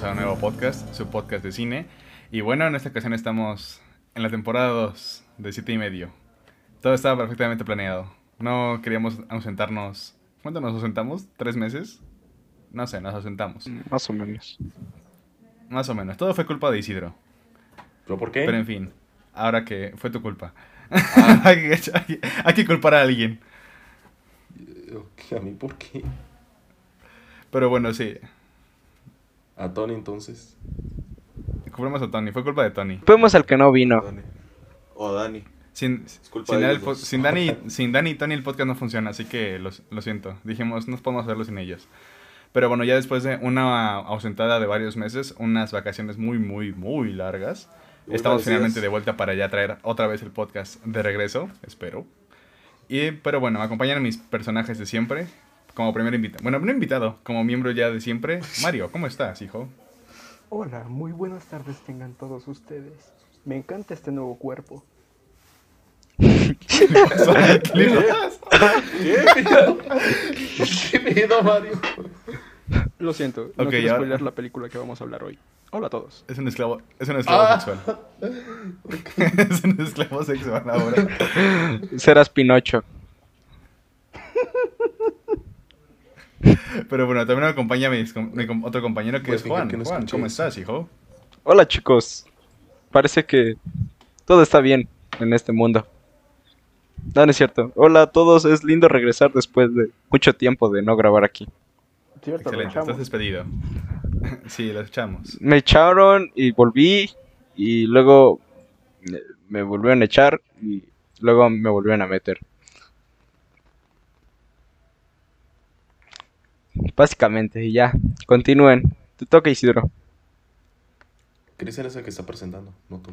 bienvenidos a un nuevo podcast, su podcast de cine. Y bueno, en esta ocasión estamos en la temporada 2 de 7 y medio. Todo estaba perfectamente planeado. No queríamos ausentarnos. ¿Cuánto nos ausentamos? ¿Tres meses? No sé, nos ausentamos. Más o menos. Más o menos. Todo fue culpa de Isidro. ¿Pero por qué? Pero en fin, ahora que fue tu culpa. Ah. hay, que, hay hay que culpar a alguien. ¿A mí por qué? Pero bueno, sí. A Tony entonces. Culpamos a Tony. Fue culpa de Tony. Fuimos al que no vino. Dani. O a Dani. Sin, culpa sin, el sin Dani, sin Dani y Tony el podcast no funciona, así que lo, lo siento. Dijimos, no podemos hacerlo sin ellos. Pero bueno, ya después de una ausentada de varios meses, unas vacaciones muy, muy, muy largas, Muy estamos merecidas. finalmente de vuelta para ya traer otra vez el podcast de regreso, espero. Y, pero bueno, me acompañan mis personajes de siempre, como primer invitado. Bueno, no invitado, como miembro ya de siempre. Mario, ¿cómo estás, hijo? Hola, muy buenas tardes tengan todos ustedes. Me encanta este nuevo cuerpo. ¿Qué le pasa? ¿Qué pedo, Mario? Lo siento, no Ok, quiero ahora- spoilear la película que vamos a hablar hoy. Hola a todos. Es un esclavo, es un esclavo Ah. sexual. es un esclavo sexual ahora. Serás Pinocho. Pero bueno, también me acompaña mi com- otro compañero que es Juan. que Juan, escuché ¿cómo estás, hijo? Hola chicos. Parece que todo está bien en este mundo. No, no es cierto. Hola a todos. Es lindo regresar después de mucho tiempo de no grabar aquí. Cierto, Excelente, estás despedido. sí, lo echamos. Me echaron y volví y luego me volvieron a echar y luego me volvieron a meter. Básicamente, y ya. Continúen. Te toca Isidro. Cristian es el que está presentando, no tú.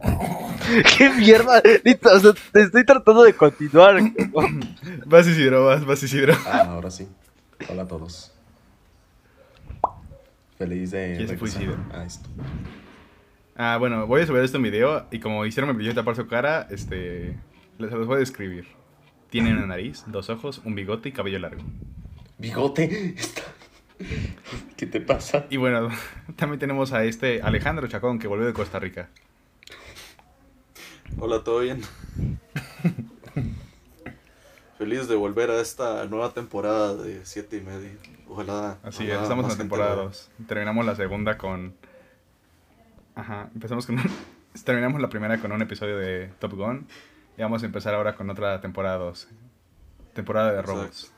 ¡Qué mierda! Neta, o sea, te estoy tratando de continuar. Vas Isidro, vas, vas Isidro. Ah, ahora sí. Hola a todos. Feliz de ¿Quién se regresar Isidro? a esto. Ah, bueno, voy a subir este video y como Isidro me pidió tapar su cara, este... Les los voy a describir. Tiene una nariz, dos ojos, un bigote y cabello largo. Bigote. Está... ¿Qué te pasa? Y bueno, también tenemos a este Alejandro Chacón que volvió de Costa Rica. Hola, ¿todo bien? Feliz de volver a esta nueva temporada de 7 y medio. Ojalá. Así es, ojalá estamos en la temporada lo- 2. Terminamos la segunda con... Ajá, empezamos con... un- Terminamos la primera con un episodio de Top Gun. Y vamos a empezar ahora con otra temporada 2. Temporada de robots.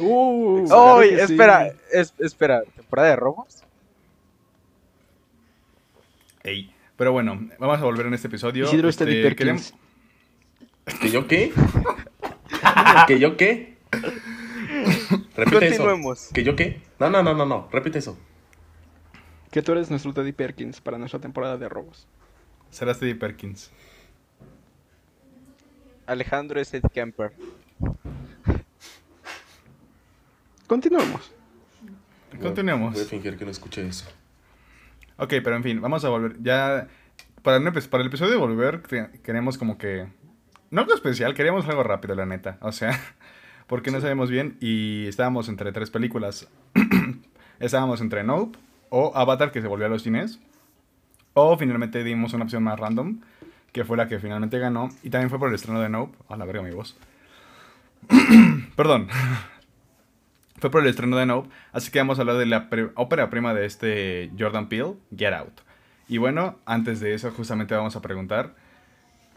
Uh, espera, es- espera. ¿Temporada de robos? Ey. Pero bueno, vamos a volver en este episodio. Isidro Este, Perkins. queremos- ¿Que yo qué? ¿Que yo qué? Repite eso. ¿Que yo qué? No, no, no, no, no. Repite eso. Que tú eres nuestro Teddy Perkins para nuestra temporada de robos. Será Steady Perkins. Alejandro es Ed Kemper. Continuemos. Continuemos. Voy a fingir que no escuché eso. Ok, pero en fin, vamos a volver. Ya. Para, epi- para el episodio de volver, queremos como que. No algo especial, queríamos algo rápido, la neta. O sea, porque no sabemos bien y estábamos entre tres películas. estábamos entre Nope o Avatar, que se volvió a los cines. O finalmente dimos una opción más random, que fue la que finalmente ganó. Y también fue por el estreno de Nope. A la verga mi voz. Perdón. Fue por el estreno de Nope, así que vamos a hablar de la ópera prima de este Jordan Peele, Get Out. Y bueno, antes de eso justamente vamos a preguntar,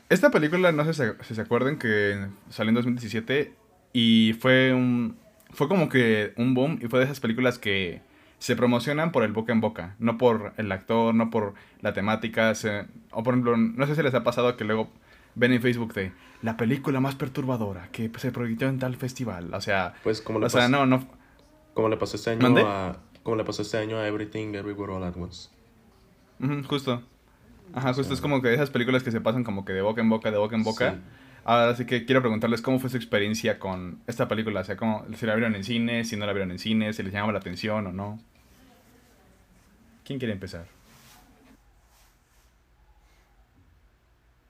esta película, no sé si, se acuerdan que salió en 2017 y fue un fue como que un boom y fue de esas películas que se promocionan por el boca en boca, no por el actor, no por la temática, o por ejemplo, no sé si les ha pasado que luego ven en Facebook de la película más perturbadora que se proyectó en tal festival, o sea, Pues como le, o sea, pasó, no, no, como le pasó este año a... Como le pasó este año a Everything Everywhere All At Once. Ujú, justo. Ajá, justo es como que esas películas que se pasan como que de boca en boca, de boca en boca. Sí. Ahora sí que quiero preguntarles cómo fue su experiencia con esta película. O sea, cómo, si la vieron en cine, si no la vieron en cine, si les llamaba la atención o no. ¿Quién quiere empezar?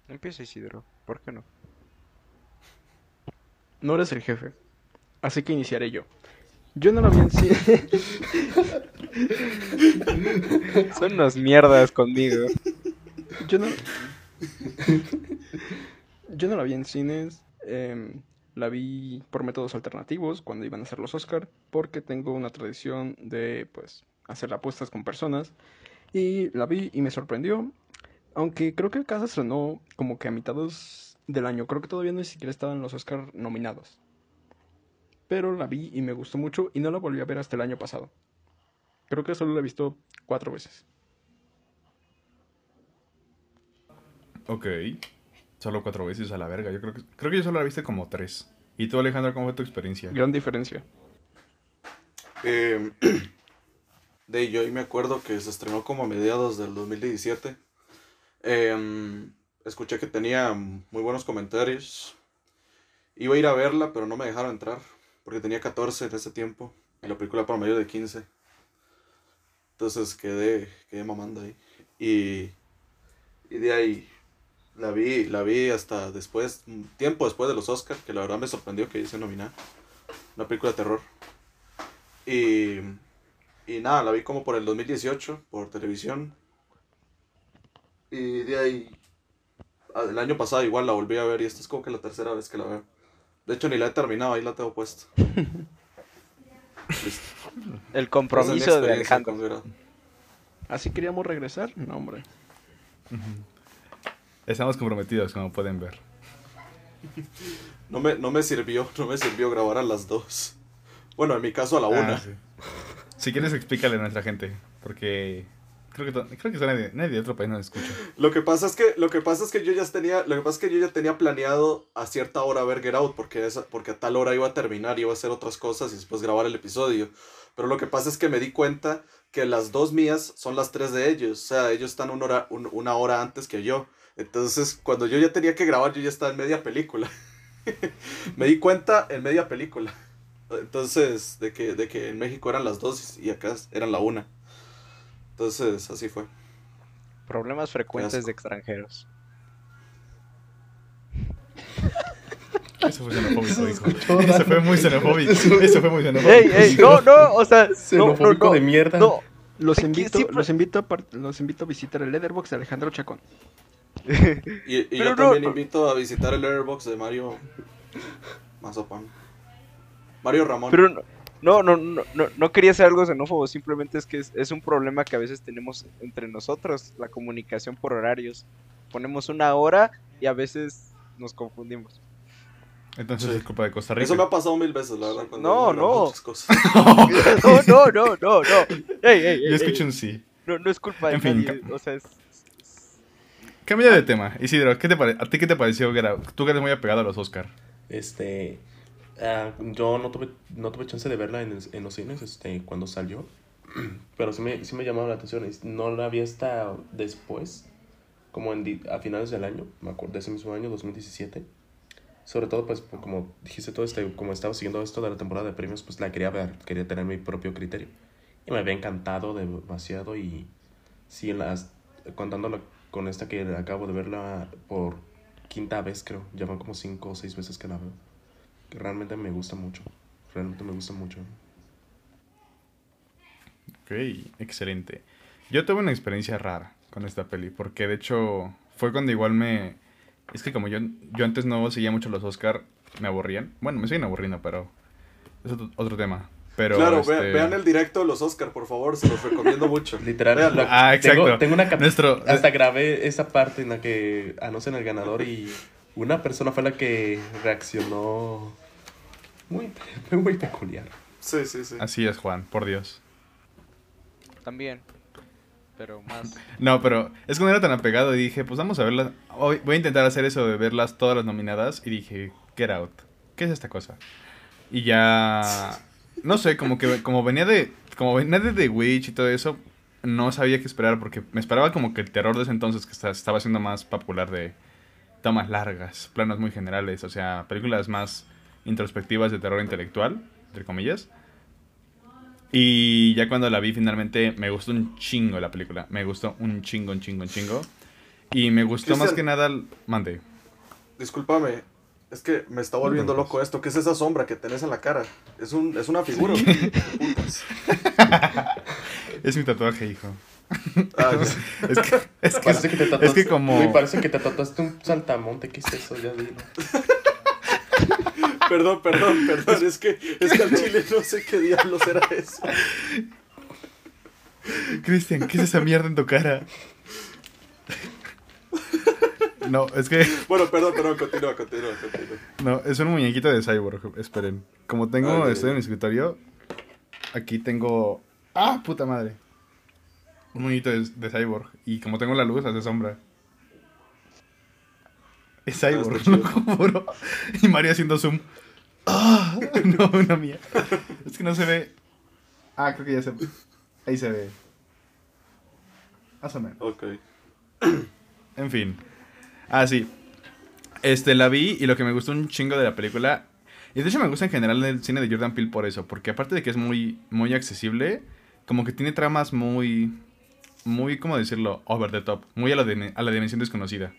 Empieza Isidro, ¿por qué no? No eres el jefe. Así que iniciaré yo. Yo no la vi en cine. Son unas mierdas conmigo. Yo no. Yo no la vi en cines. em, la vi por métodos alternativos cuando iban a hacer los Oscar. Porque tengo una tradición de, pues, hacer apuestas con personas. Y la vi y me sorprendió. Aunque creo que el caso estrenó como que a mitades del año. Creo que todavía ni siquiera estaban los Oscar nominados. Pero la vi y me gustó mucho. Y no la volví a ver hasta el año pasado. Creo que solo la he visto cuatro veces. Ok. Solo cuatro veces a la verga. Yo creo que, creo que yo solo la viste como tres. ¿Y tú, Alejandro, cómo fue tu experiencia? Gran diferencia. Eh, de yo ahí me acuerdo que se estrenó como a mediados del 2017. Em, escuché que tenía muy buenos comentarios. Iba a ir a verla, pero no me dejaron entrar. Porque tenía 14 en ese tiempo. La película para mayor de 15. Entonces quedé, quedé mamando ahí. Y, y de ahí la vi, la vi hasta después, tiempo después de los Oscars, que la verdad me sorprendió que hice nominar. Una película de terror. Y, y nada, la vi como por el 2018, por televisión. Y de ahí, ah, el año pasado igual la volví a ver y esta es como que la tercera vez que la veo. De hecho, ni la he terminado, ahí la tengo puesta. Listo. El compromiso de Alejandro. ¿Así queríamos regresar? No, hombre. Estamos comprometidos, como pueden ver. No me, no me sirvió, no me sirvió grabar a las dos. Bueno, en mi caso a la una. Ah, sí. Si quieres, explícale a nuestra gente. Porque creo que, creo que nadie, de otro país nos escucha. Lo que pasa es que lo que pasa es que yo ya tenía lo que pasa es que yo ya tenía planeado a cierta hora ver Get Out porque esa, porque a tal hora iba a terminar iba a hacer otras cosas y después grabar el episodio. Pero lo que pasa es que me di cuenta que las dos mías son las tres de ellos, o sea, ellos están una hora un- una hora antes que yo. Entonces, cuando yo ya tenía que grabar, yo ya estaba en media película. me di cuenta en media película. Entonces, de que de que en México eran las dos y acá eran la una. Entonces, así fue. Problemas frecuentes de extranjeros. Eso fue xenofóbico, hijo. Eso fue muy xenofóbico. Eso fue muy xenofóbico. ¡Ey, ey! No, no, o sea, no, no, Xenofóbico no, de mierda. no. Los invito, siempre- los, invito a los invito a visitar el Letterboxd de Alejandro Chacón. Y, yo no, también no. invito a visitar el Airbox de Mario Mazapán. Mario Ramón. Pero no, no, no, no, no, no quería ser algo xenófobo, simplemente es que es, es un problema que a veces tenemos entre nosotros, la comunicación por horarios. Ponemos una hora y a veces nos confundimos. Entonces Sí. es culpa de Costa Rica. Eso me ha pasado mil veces, la verdad. cuando No, no. muchas cosas. No, no, no, no, no. Ey, ey, Yo escucho ey. un sí. No, no es culpa de En fin, nadie, o sea, es... Cambia de tema. Isidro, ¿qué te pare- ¿a ti qué te pareció Get Out? Tú que eres muy apegado a los Oscar. Este, ah, yo no tuve, no tuve chance de verla en, en los cines este, cuando salió, pero sí me, sí me llamaba la atención. y No la vi hasta después, como en, a finales del año, me acuerdo, de ese mismo año, 2017. Sobre todo, pues, como dijiste todo este, como estaba siguiendo esto de la temporada de premios, pues la quería ver, quería tener mi propio criterio. Y me había encantado demasiado y sí, las, contándolo con esta que acabo de verla por quinta vez, creo. Ya van como cinco o seis veces que la veo. Que realmente me gusta mucho. Realmente me gusta mucho. Ok, excelente. Yo tuve una experiencia rara con esta peli, porque de hecho fue cuando igual me... Es que como yo, yo antes no seguía mucho los Oscar, me aburrían. Bueno, me siguen aburriendo, pero es otro, otro tema. Pero, claro, este, ve- vean el directo de los Oscar, por favor, se los recomiendo mucho. Literal. Lo- Ah, exacto. Tengo, tengo una Nuestro- Hasta grabé esa parte en la que anuncian el ganador y una persona fue la que reaccionó muy, muy peculiar. Sí, sí, sí. Así es, Juan, por Dios. También, pero más... No, pero es que no era tan apegado y dije, pues vamos a verlas. Hoy voy a intentar hacer eso de verlas todas las nominadas y dije, Get Out. ¿Qué es esta cosa? Y ya no sé, como que como venía de como venía de The Witch y todo eso, no sabía qué esperar porque me esperaba como que el terror de ese entonces que estaba siendo más popular de tomas largas, planos muy generales, o sea, películas más introspectivas de terror intelectual, entre comillas. Y ya cuando la vi finalmente me gustó un chingo la película. Me gustó un chingo, un chingo, un chingo. Y me gustó más Cristian. que nada... el- Mande. Discúlpame. Es que me está volviendo loco esto. ¿Qué es esa sombra que tenés en la cara? Es, un, es una figura. Putas. Es mi tatuaje, hijo. Ah. Es que, es que, Parece que te es tatuaste. que como... Güey, parece que te tatuaste un saltamonte. ¿Qué es eso? Ya dilo. Perdón, perdón, perdón. Es que, es que al chile no sé qué diablos era eso. Cristian, ¿qué es esa mierda en tu cara? No, es que... Bueno, perdón, perdón. Continúa, continúa, continúa. No, es un muñequito de Cyborg. Esperen. Como tengo, Ah, estoy en mi escritorio. Aquí tengo. ¡Ah, puta madre! Un muñequito de, de Cyborg. Y como tengo la luz, hace sombra. Es Cyborg, Ah, lo juro. Y Mario haciendo zoom. ¡Ah! No, una mía. Es que no se ve. Ah, creo que ya se. Ahí se ve. Más o menos. Ok. En fin. Ah, sí. Este, la vi y lo que me gustó un chingo de la película. Y de hecho me gusta en general el cine de Jordan Peele por eso. Porque aparte de que es muy, muy accesible, como que tiene tramas muy. Muy, ¿cómo decirlo? Over the top. Muy a la, dim- a la dimensión desconocida.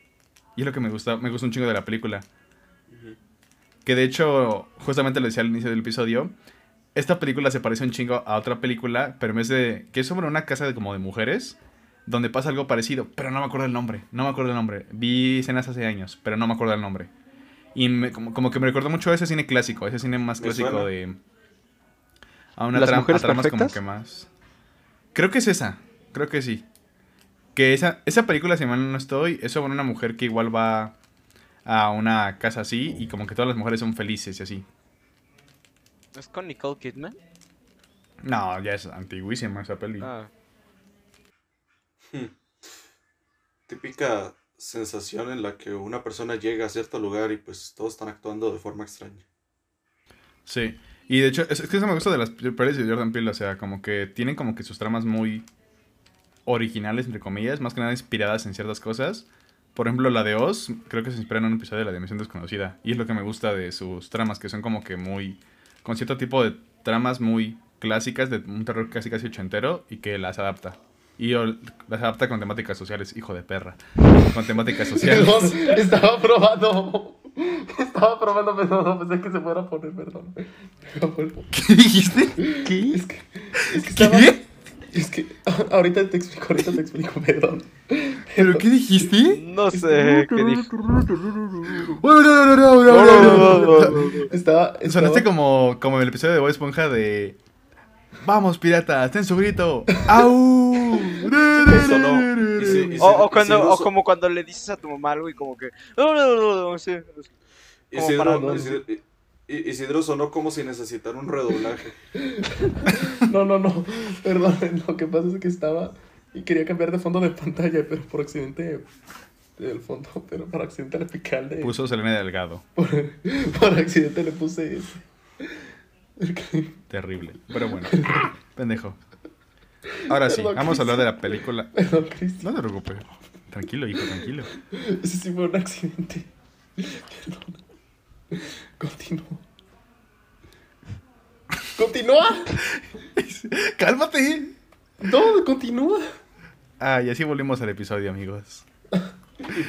Y es lo que me gusta, me gusta un chingo de la película. Que de hecho, justamente lo decía al inicio del episodio. Esta película se parece un chingo a otra película, pero en vez de. que es sobre una casa de como de mujeres donde pasa algo parecido, pero no me acuerdo el nombre, no me acuerdo el nombre. Vi escenas hace años, pero no me acuerdo el nombre. Y me- como, como que me recordó mucho a ese cine clásico, ese cine más clásico de... A una ¿Las mujeres a tramas como perfectas? que más... Creo que es esa, creo que sí. Que esa, esa película, si mal no estoy, es sobre una mujer que igual va a una casa así y como que todas las mujeres son felices y así. ¿Es con Nicole Kidman? No, ya es antiguísima esa peli. Ah, Típica sensación en la que una persona llega a cierto lugar y pues todos están actuando de forma extraña. Sí, y de hecho, es, es que eso me gusta de las pelis de Jordan Peele, o sea, como que tienen como que sus tramas muy originales, entre comillas, más que nada inspiradas en ciertas cosas. Por ejemplo, la de Oz, creo que se inspira en un episodio de La Dimensión Desconocida, y es lo que me gusta de sus tramas, que son como que muy, con cierto tipo de tramas muy clásicas, de un terror casi casi ochentero, y que las adapta. Y las adapta con temáticas sociales, hijo de perra. Con temáticas sociales. Estaba probando. Estaba probando, pero no pensé que se fuera a poner, perdón. ¿Qué dijiste? ¿Qué? Es que, es que estaba. Es que ahorita te explico, ahorita te explico, perdón. ¿Pero qué dijiste? no sé qué dije. Estaba. estaba Sonaste como, como en el episodio de Bob Esponja de... Vamos, piratas, ten su grito. ¡Au! Sonó- y si- y si- O, o y cuando, si o como cuando le dices a tu mamá algo y como que... No, no, no, no, sí. como Isidro, para- Isidro- I- Isidro sonó como si necesitara un redoblaje. No, no, no. Perdón, lo que pasa es que estaba. Y quería cambiar de fondo de pantalla, pero por accidente. Del fondo, pero por accidente le piqué al de. Puso Selena Delgado. Por, por accidente le puse ese. Terrible. Pero bueno. Pendejo. Ahora sí, Perdón, vamos a hablar de la película. Perdón, Cristian. No te preocupes. Tranquilo, hijo, tranquilo. Ese sí fue un accidente. Perdón. Continúa. ¡Continúa! ¡Cálmate! No, continúa. Ah, y así volvimos al episodio, amigos.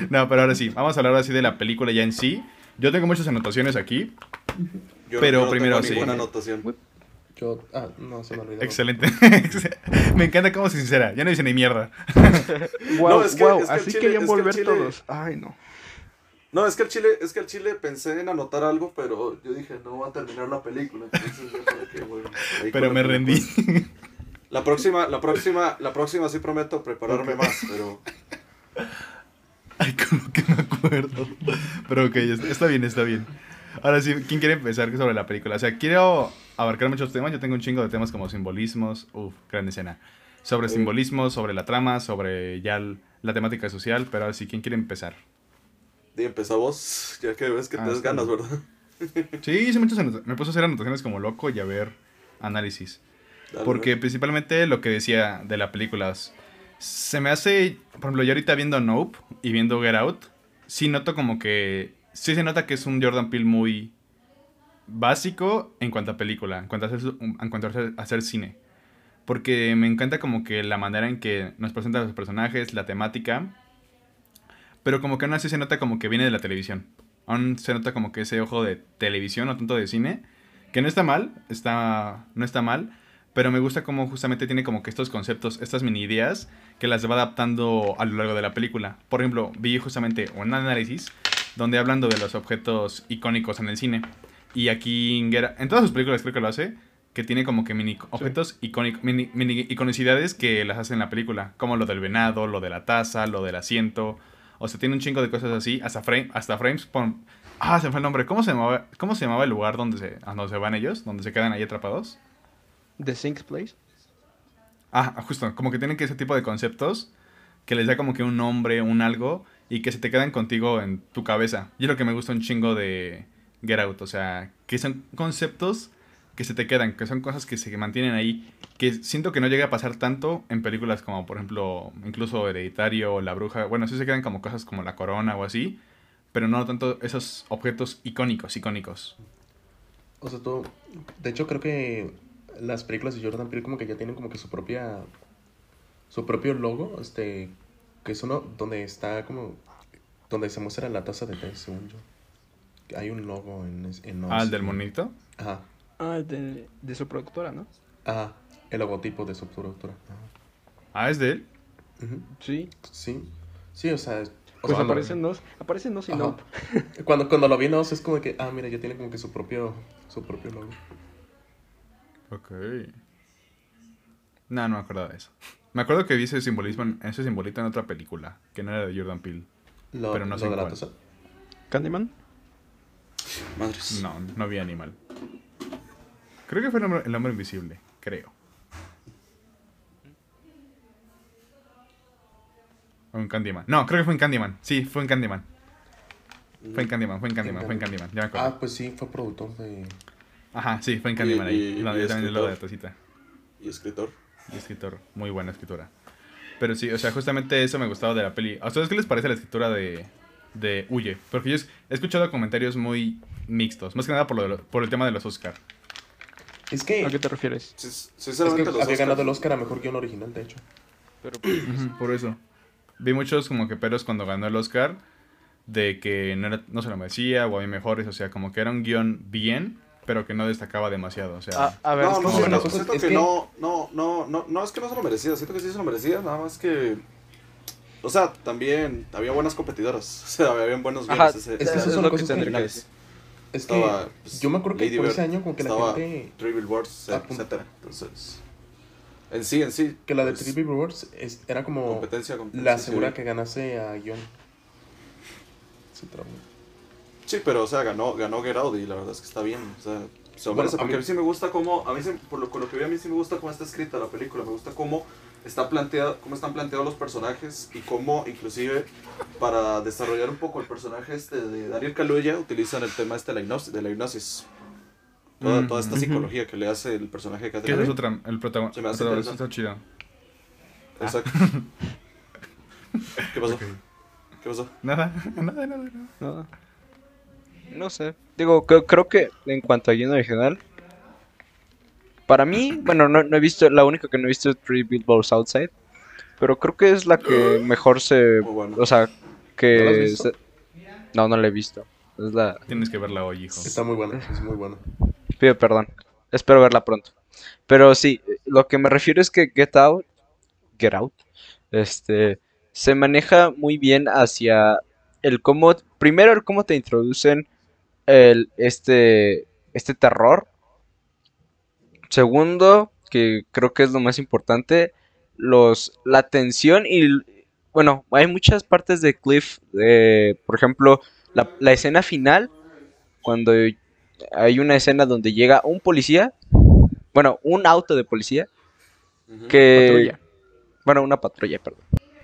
No, pero ahora sí, vamos a hablar ahora sí de la película ya en sí. Yo tengo muchas anotaciones aquí. Yo Pero yo no primero tengo sí. ninguna anotación. Yo. Ah, no, se me olvidó. Excelente. Me encanta cómo es sincera. Ya no dice ni mierda. Wow, No, es que- wow, es que el así chile- querían que volver chile- todos. Ay, no. No, es que al chile, es que al chile pensé en anotar algo, pero yo dije, no va a terminar la película. Entonces ya para qué, güey. Ahí Pero con me rendí. La próxima, la próxima, la próxima sí prometo prepararme más, pero Ay, como que me acuerdo. Pero ok, es- está bien, está bien. Ahora sí, ¿quién quiere empezar sobre la película? O sea, quiero abarcar muchos temas. Yo tengo un chingo de temas como simbolismos. Uf, gran escena. Sobre simbolismos, sobre la trama, sobre ya la temática social. Pero ahora sí, ¿quién quiere empezar? Vos, ya que ves que Ah, te das ganas, bien. ¿verdad? Sí, hice muchas anotaciones. Me puse a hacer anotaciones como loco y a ver análisis. Dale, Porque principalmente lo que decía de la película. Se me hace, por ejemplo, yo ahorita viendo Nope y viendo Get Out, sí noto como que, sí se nota que es un Jordan Peele muy básico en cuanto a película, en cuanto a hacer, en cuanto a hacer, a hacer cine. Porque me encanta como que la manera en que nos presentan los personajes, la temática, pero como que aún así se nota como que viene de la televisión. Aún se nota como que ese ojo de televisión, no tanto de cine. Que no está mal, está, no está mal. Pero me gusta como justamente tiene como que estos conceptos, estas mini ideas, que las va adaptando a lo largo de la película. Por ejemplo, vi justamente un análisis donde hablando de los objetos icónicos en el cine. Y aquí Get- en todas sus películas creo que lo hace, que tiene como que mini objetos icónicos, mini, mini iconicidades que las hace en la película, como lo del venado, lo de la taza, lo del asiento. O sea, tiene un chingo de cosas así, hasta, frame, hasta frames. pon- Ah, se me fue el nombre. ¿Cómo se llamaba, cómo se llamaba el lugar donde se, a donde se van ellos? Donde se quedan ahí atrapados. The Sinks Place. Ah, justo, como que tienen que ese tipo de conceptos que les da como que un nombre, un algo, y que se te quedan contigo en tu cabeza. Y es lo que me gusta un chingo de Get Out, o sea, que son conceptos que se te quedan, que son cosas que se mantienen ahí, que siento que no llega a pasar tanto en películas como, por ejemplo, incluso Hereditario o La Bruja, bueno, sí se quedan como cosas como La Corona o así, pero no tanto esos objetos icónicos, icónicos. O sea, tú, de hecho creo que las películas de Jordan Peele como que ya tienen como que su propia, su propio logo, este, que es uno donde está como, donde se muestra la taza de té, según yo. Hay un logo en, en Ah, el del monito. Ajá, Ah, de, de su productora, ¿no? ajá, el logotipo de su productora. Ajá. Ah, es de él. Sí. Sí, sí, o sea, o Pues sea, aparecen dos. Aparecen dos y Ajá. no. Cuando, cuando lo vi en es como que, ah, mira, ya tiene como que su propio, su propio logo. Ok. No, no me acuerdo de eso. Me acuerdo que vi ese simbolismo, en- ese simbolito en otra película, que no era de Jordan Peele. Lo, Pero no sé de la cuál. Candyman. Madres. No, no vi animal. Creo que fue el hombre, el hombre invisible, creo. O en Candyman. No, creo que fue en Candyman. Sí, fue en Candyman. Fue en Candyman, fue en Candyman, fue en Candyman. Ya me acuerdo. Ah, pues sí, fue productor de... Ajá, sí, fue en Candyman Y- ahí. y- No, y yo también lo de tacita. Y escritor. Y escritor, muy buena escritura. Pero sí, o sea, justamente eso me gustaba de la peli. ¿A ustedes qué les parece la escritura de, de Huye? Porque yo he escuchado comentarios muy mixtos, más que nada por, lo de lo- por el tema de los Oscar. Es que... ¿A qué te refieres? Sí, Es que había ganado el Oscar a Mejor Guión Original, de hecho. Pero pues, Por eso. Vi muchos como que peros cuando ganó el Oscar de que no, era- no se lo merecía o había mejores, o sea, como que era un guion bien, pero que no destacaba demasiado, o sea... a, a ver, No, es no, siento, bueno, pues, siento es que, que- no, no, no, no, no es que no se lo merecía, siento que sí se lo merecía, nada más que, o sea, también había buenas competidoras, o sea, había buenos Ajá, guiones ese, Es ese es son lo que cosas que Es que Estaba, pues, yo me acuerdo que Lady por Bird, ese año como que la gente... Ah, punto. etcétera, entonces, en sí, en sí, Que la de pues, Triple Rewards es- era como competencia, competencia, la segura sí. que ganase a guion. Sí, pero, o sea, ganó, ganó Out y la verdad es que está bien, o sea, se Bueno, merece, a porque a mí- sí me gusta cómo, a mí sí, por lo, con lo que vi a mí sí me gusta cómo está escrita la película, me gusta cómo está planteado, cómo están planteados los personajes y cómo inclusive para desarrollar un poco el personaje este de Daniel Kaluuya utilizan el tema este de la hipnosis, de la hipnosis. Toda, Mm, toda esta ujú. psicología que le hace el personaje de Que Catherine. esa es otra, el protagonista Se me hace protagonista está chido. Exacto. ¿Qué pasó? ¿Qué pasó? Nada, nada, nada, nada. Nada. No sé. Digo, que- creo que en cuanto a guion original, para mí, bueno, no, no he visto, la única que no he visto es Three Billboards Outside, pero creo que es la que mejor se, bueno. o sea, ¿No has que visto? se- no, no la he visto. Es la, Tienes que verla hoy, hijo. Está muy buena, es muy buena. pido perdón. Espero verla pronto. Pero sí, lo que me refiero es que Get Out, Get Out, este, se maneja muy bien hacia el cómo, primero el cómo te introducen el, este, este terror. Segundo, que creo que es lo más importante, los, la tensión y, bueno, hay muchas partes de Cliff, eh, por ejemplo, la, la escena final, cuando hay una escena donde llega un policía, bueno, un auto de policía, que... Patrulla. Bueno, una patrulla, perdón.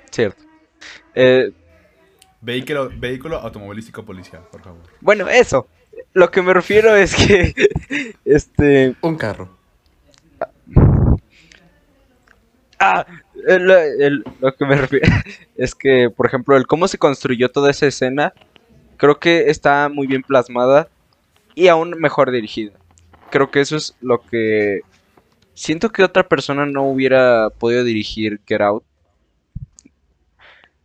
Cierto. Eh, Vehículo, vehículo automovilístico policial, por favor. bueno, eso. Lo que me refiero es que, este, Un carro. Ah, el- el- lo que me refiero es que, por ejemplo, el cómo se construyó toda esa escena, creo que está muy bien plasmada y aún mejor dirigida. Creo que eso es lo que siento que otra persona no hubiera podido dirigir Get Out.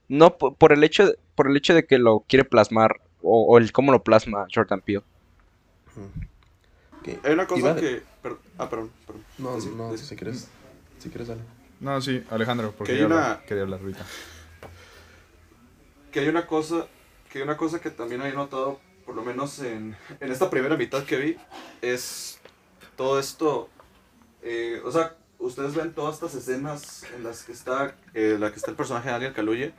No po- por el hecho de, por el hecho de que lo quiere plasmar o, o el cómo lo plasma Jordan Peele. ¿Qué? Hay una cosa que... per- ah, perdón, perdón. No, no, si quieres, si quieres dale. No, sí, Alejandro, porque Que yo hay una- hablar- quería hablar ahorita. que hay una cosa que hay una cosa que también he notado por lo menos en, en esta primera mitad que vi es todo esto eh, o sea ustedes ven todas estas escenas en las que está eh, la que está el personaje de Daniel Kaluuya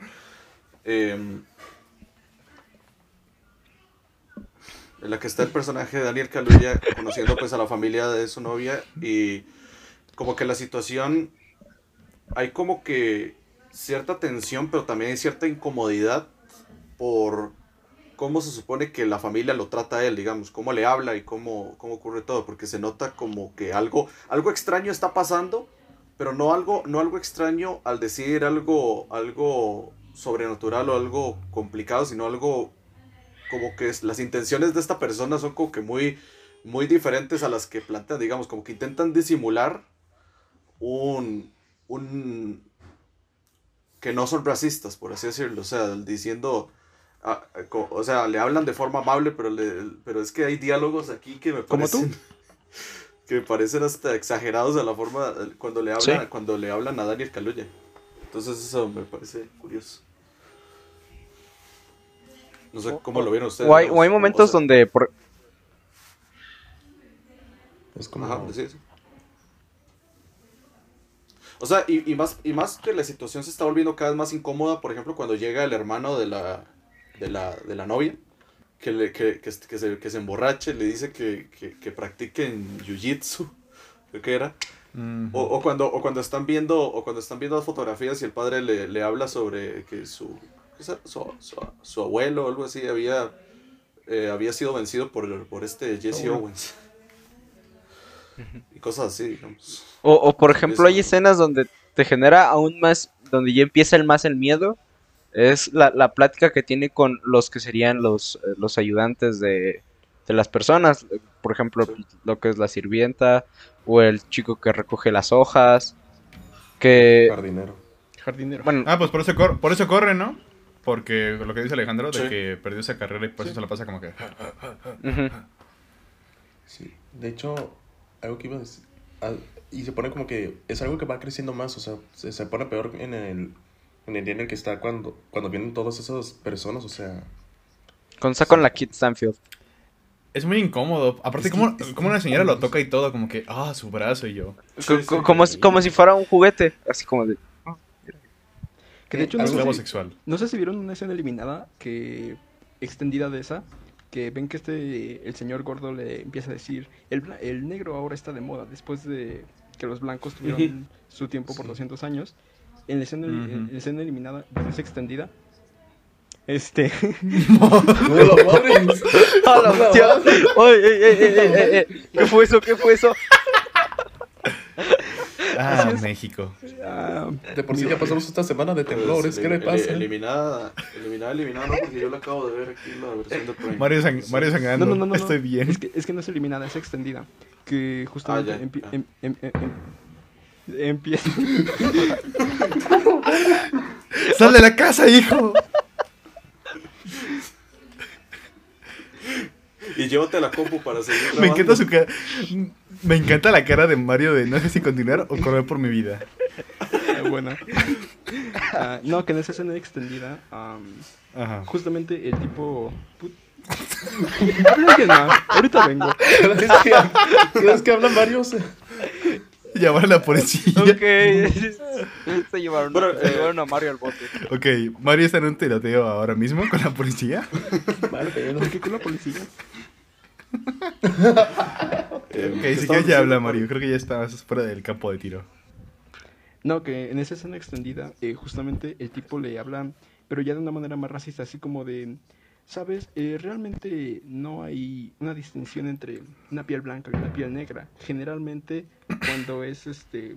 em, en la que está el personaje de Daniel Kaluuya conociendo pues a la familia de su novia y como que la situación hay como que cierta tensión, pero también hay cierta incomodidad por cómo se supone que la familia lo trata a él, digamos, cómo le habla y cómo, cómo ocurre todo, porque se nota como que algo, algo extraño está pasando, pero no algo, no algo extraño al decir algo, algo sobrenatural o algo complicado, sino algo como que es- las intenciones de esta persona son como que muy, muy diferentes a las que plantean, digamos, como que intentan disimular un, un, que no son racistas, por así decirlo, o sea, diciendo, ah, co- o sea, le hablan de forma amable, pero, le- pero es que hay diálogos aquí que me ¿Como tú? parecen, que me parecen hasta exagerados de la forma, cuando le, Sí. hablan, cuando le hablan a Daniel Kaluuya. Entonces eso me parece curioso. No sé cómo lo vieron ustedes. O hay, digamos, o hay momentos sea- donde, por, Es como... Ajá, sí, sí. O sea, y, y más, y más que la situación se está volviendo cada vez más incómoda, por ejemplo, cuando llega el hermano de la, de la, de la novia, que, le, que, que, que se, que se emborrache, le dice que, que, que practiquen jiu-jitsu, creo que era. O, o cuando, o cuando están viendo, o cuando están viendo las fotografías y el padre le, le habla sobre que su, su, su, su abuelo o algo así había, eh, había sido vencido por, por este Jesse. Owens. Y cosas así, digamos. O, o, por ejemplo hay escenas donde te genera aún más, donde ya empieza el más el miedo, es la, la plática que tiene con los que serían los, eh, los ayudantes de, de las personas, por ejemplo, Sí. lo que es la sirvienta, o el chico que recoge las hojas, que, Jardinero. Jardinero. bueno, Ah, pues por eso, cor- por eso corre, ¿no? Porque lo que dice Alejandro, de Sí. que perdió esa carrera y por eso Sí. se la pasa como que... Sí, de hecho, algo que iba a decir, y se pone como que es algo que va creciendo más, o sea, se, se pone peor en el, en el día en el que está cuando, cuando vienen todas esas personas, o sea, con está con la Kit Stanfield. Es muy incómodo. Aparte, Es que- como, como una señora lo toca y todo, como que, ah, su brazo y yo. Co- co- como, si- como si fuera un juguete, así como de... Que de hecho no sé, si, no sé si vieron una escena eliminada que extendida de esa, que ven que este el señor gordo le empieza a decir, el, bla- el negro ahora está de moda después de que los blancos tuvieron su tiempo por Sí. 200 años. En la escena, en Ujú. la escena eliminada, es extendida. Este, ¡No, la la. ¿Qué fue eso? ¿Qué fue eso? Ah. México. ah, De por sí ya pasamos esta semana de temblores, ¿qué le pasa? Eliminada, eliminada, eliminada, no, porque yo la acabo de ver aquí la versión de Prime. Mario, Mario sangrando. No, no, no. Estoy bien. Es que, es que no es eliminada, es extendida. Que justamente Ah, ya, empie- ah. em- em- em- em- empieza. ¡Sal de la casa, hijo! Y llévate la compu para seguir Me encanta su cara. Me encanta la cara de Mario de no sé si continuar o correr por mi vida. Ah, buena. Ah, no, que en esa escena extendida, Ajá. justamente el tipo. put- Habla más, ahorita vengo. Vez que, vez que hablan varios, Llamar a la policía. Ok. se, llevaron, Bueno, se eh, llevaron a Mario al bote. Ok, Mario está en un tiroteo ahora mismo con la policía. vale, pero ¿Por qué con la policía? Eh, Ok, ¿qué si quieres ya habla Mario. Creo que ya estás fuera del campo de tiro. No, que en esa escena extendida, eh, justamente el tipo le habla, pero ya de una manera más racista, así como de, ¿sabes? Eh, realmente no hay una distinción entre una piel blanca y una piel negra. Generalmente, cuando es este.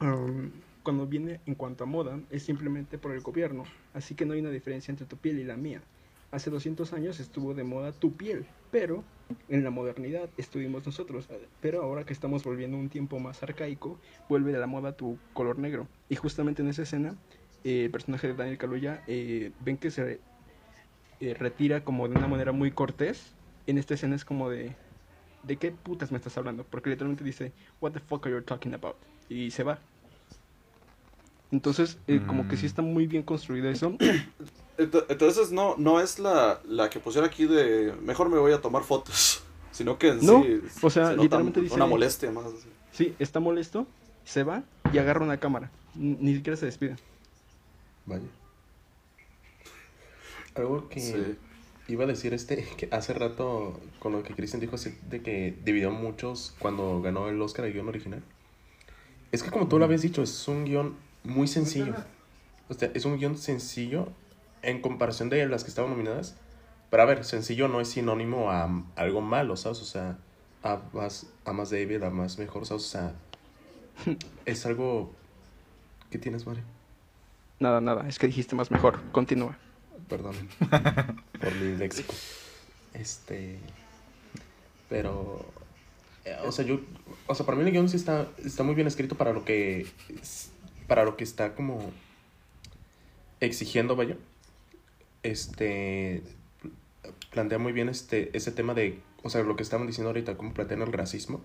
um, cuando viene en cuanto a moda, es simplemente por el gobierno. Así que no hay una diferencia entre tu piel y la mía. Hace 200 años estuvo de moda tu piel, pero en la modernidad estuvimos nosotros. Pero ahora que estamos volviendo a un tiempo más arcaico, vuelve de la moda tu color negro. Y justamente en esa escena, eh, el personaje de Daniel Kaluuya, eh, ven que se eh, retira como de una manera muy cortés. En esta escena es como de, ¿de qué putas me estás hablando? Porque literalmente dice, What the fuck are you talking about? Y se va. Entonces, eh, como que sí Mm. está muy bien construido eso. Ent- Entonces no, no es la, la que pusieron aquí de mejor me voy a tomar fotos, sino que en No, sí o sea, se nota literalmente una dice- molestia más. así. Sí, está molesto, se va y agarra una cámara. Ni siquiera se despide. Vaya. Algo que Sí. iba a decir este, que hace rato con lo que Cristian dijo así, de que dividió muchos cuando ganó el Oscar el guion original. Es que como tú lo habías dicho, es un guion muy sencillo. O sea, es un guion sencillo en comparación de las que estaban nominadas. Pero a ver, sencillo no es sinónimo a algo malo, ¿sabes? O sea, a más, a más débil, a más mejor, ¿sabes? O sea, es algo... ¿Qué tienes, Mario? Nada, nada, es que dijiste más mejor. Continúa. Perdón por mi léxico. Este. Pero. eh, O sea, yo. O sea, para mí el guion sí está, está muy bien escrito para lo que. Para lo que está como. Exigiendo, vaya. Este. Plantea muy bien este, ese tema de. O sea, lo que estaban diciendo ahorita, cómo plantean el racismo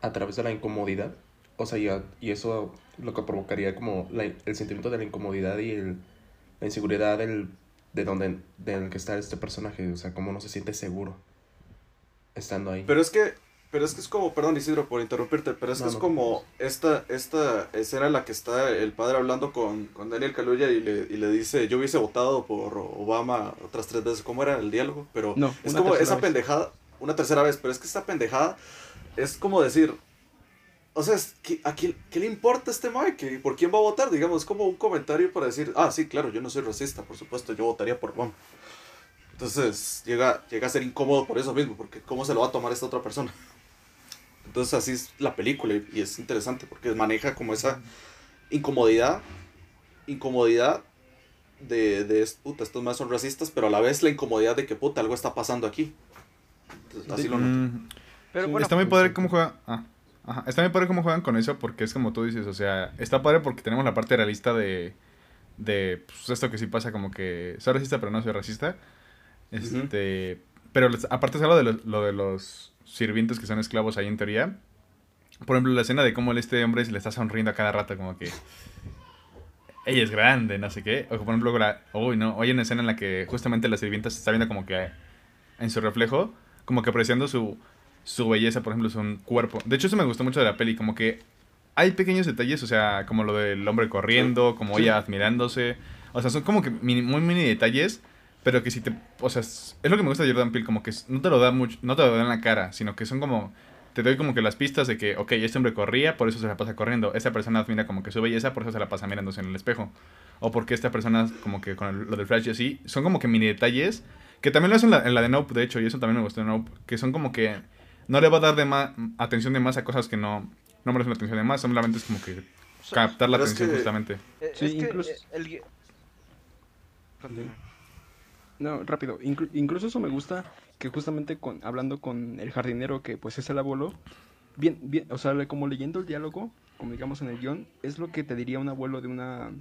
a través de la incomodidad. O sea, y, y eso lo que provocaría como la- el sentimiento de la incomodidad y el, la inseguridad del, de donde está este personaje, o sea, cómo no se siente seguro estando ahí. Pero es que, pero es que es como, perdón Isidro por interrumpirte, pero es que No, es no. como esta, esta escena en la que está el padre hablando con, con Daniel Kaluuya y le, y le dice, yo hubiese votado por Obama otras tres veces, ¿cómo era el diálogo? Pero No, es como esa vez. pendejada, una tercera vez, pero es que esta pendejada es como decir, o sea, es que- ¿a quién, qué le importa a este Mike? ¿Por quién va a votar? Digamos, como un comentario para decir, ah, sí, claro, yo no soy racista, por supuesto, yo votaría por Obama. Entonces llega, llega a ser incómodo por eso mismo, porque ¿cómo se lo va a tomar esta otra persona? Entonces así es la película y, es interesante porque maneja como esa incomodidad, incomodidad de, de es- puta, estos más son racistas, pero a la vez la incomodidad de que puta, algo está pasando aquí. Entonces, así lo noto. Mm, Pero bueno, está muy padre sí. cómo juega. ah, ajá, Está muy padre cómo juegan con eso porque es como tú dices, o sea, está padre porque tenemos la parte realista de, de pues, esto que sí pasa como que soy racista pero no soy racista. Este, pero les- aparte es algo de los, lo de los sirvientes que son esclavos ahí en teoría. Por ejemplo, la escena de cómo el- este hombre se le está sonriendo a cada rato como que ella es grande, no sé qué. O por ejemplo, la, uy, no, hay una escena en la que justamente la sirvienta se está viendo como que en su reflejo, como que apreciando su, su belleza, por ejemplo, su cuerpo. De hecho, eso me gustó mucho de la peli, como que hay pequeños detalles, o sea, como lo del hombre corriendo, como ella admirándose. O sea, son como que mini- muy mini detalles, pero que si te... O sea, es, es lo que me gusta de Jordan Peele, como que es- no te lo da mucho, no te lo da en la cara, sino que son como... Te doy como que las pistas de que, ok, este hombre corría, por eso se la pasa corriendo. Esta persona admira como que su belleza, por eso se la pasa mirándose en el espejo. O porque esta persona, como que con el- lo del flash y así, son como que mini detalles que también lo hacen en la, en la de Nope, de hecho, y eso también me gustó de Nope, que son como que no le va a dar de más atención de más a cosas que no, no merecen la atención de más, solamente es como que captar la pero es atención que- justamente. eh, Sí, es que, incluso- eh, el Continúa. No, rápido. Inclu- incluso eso me gusta que justamente con, hablando con el jardinero, que pues es el abuelo, bien, bien, o sea, como leyendo el diálogo, como digamos en el guion, es lo que te diría un abuelo de una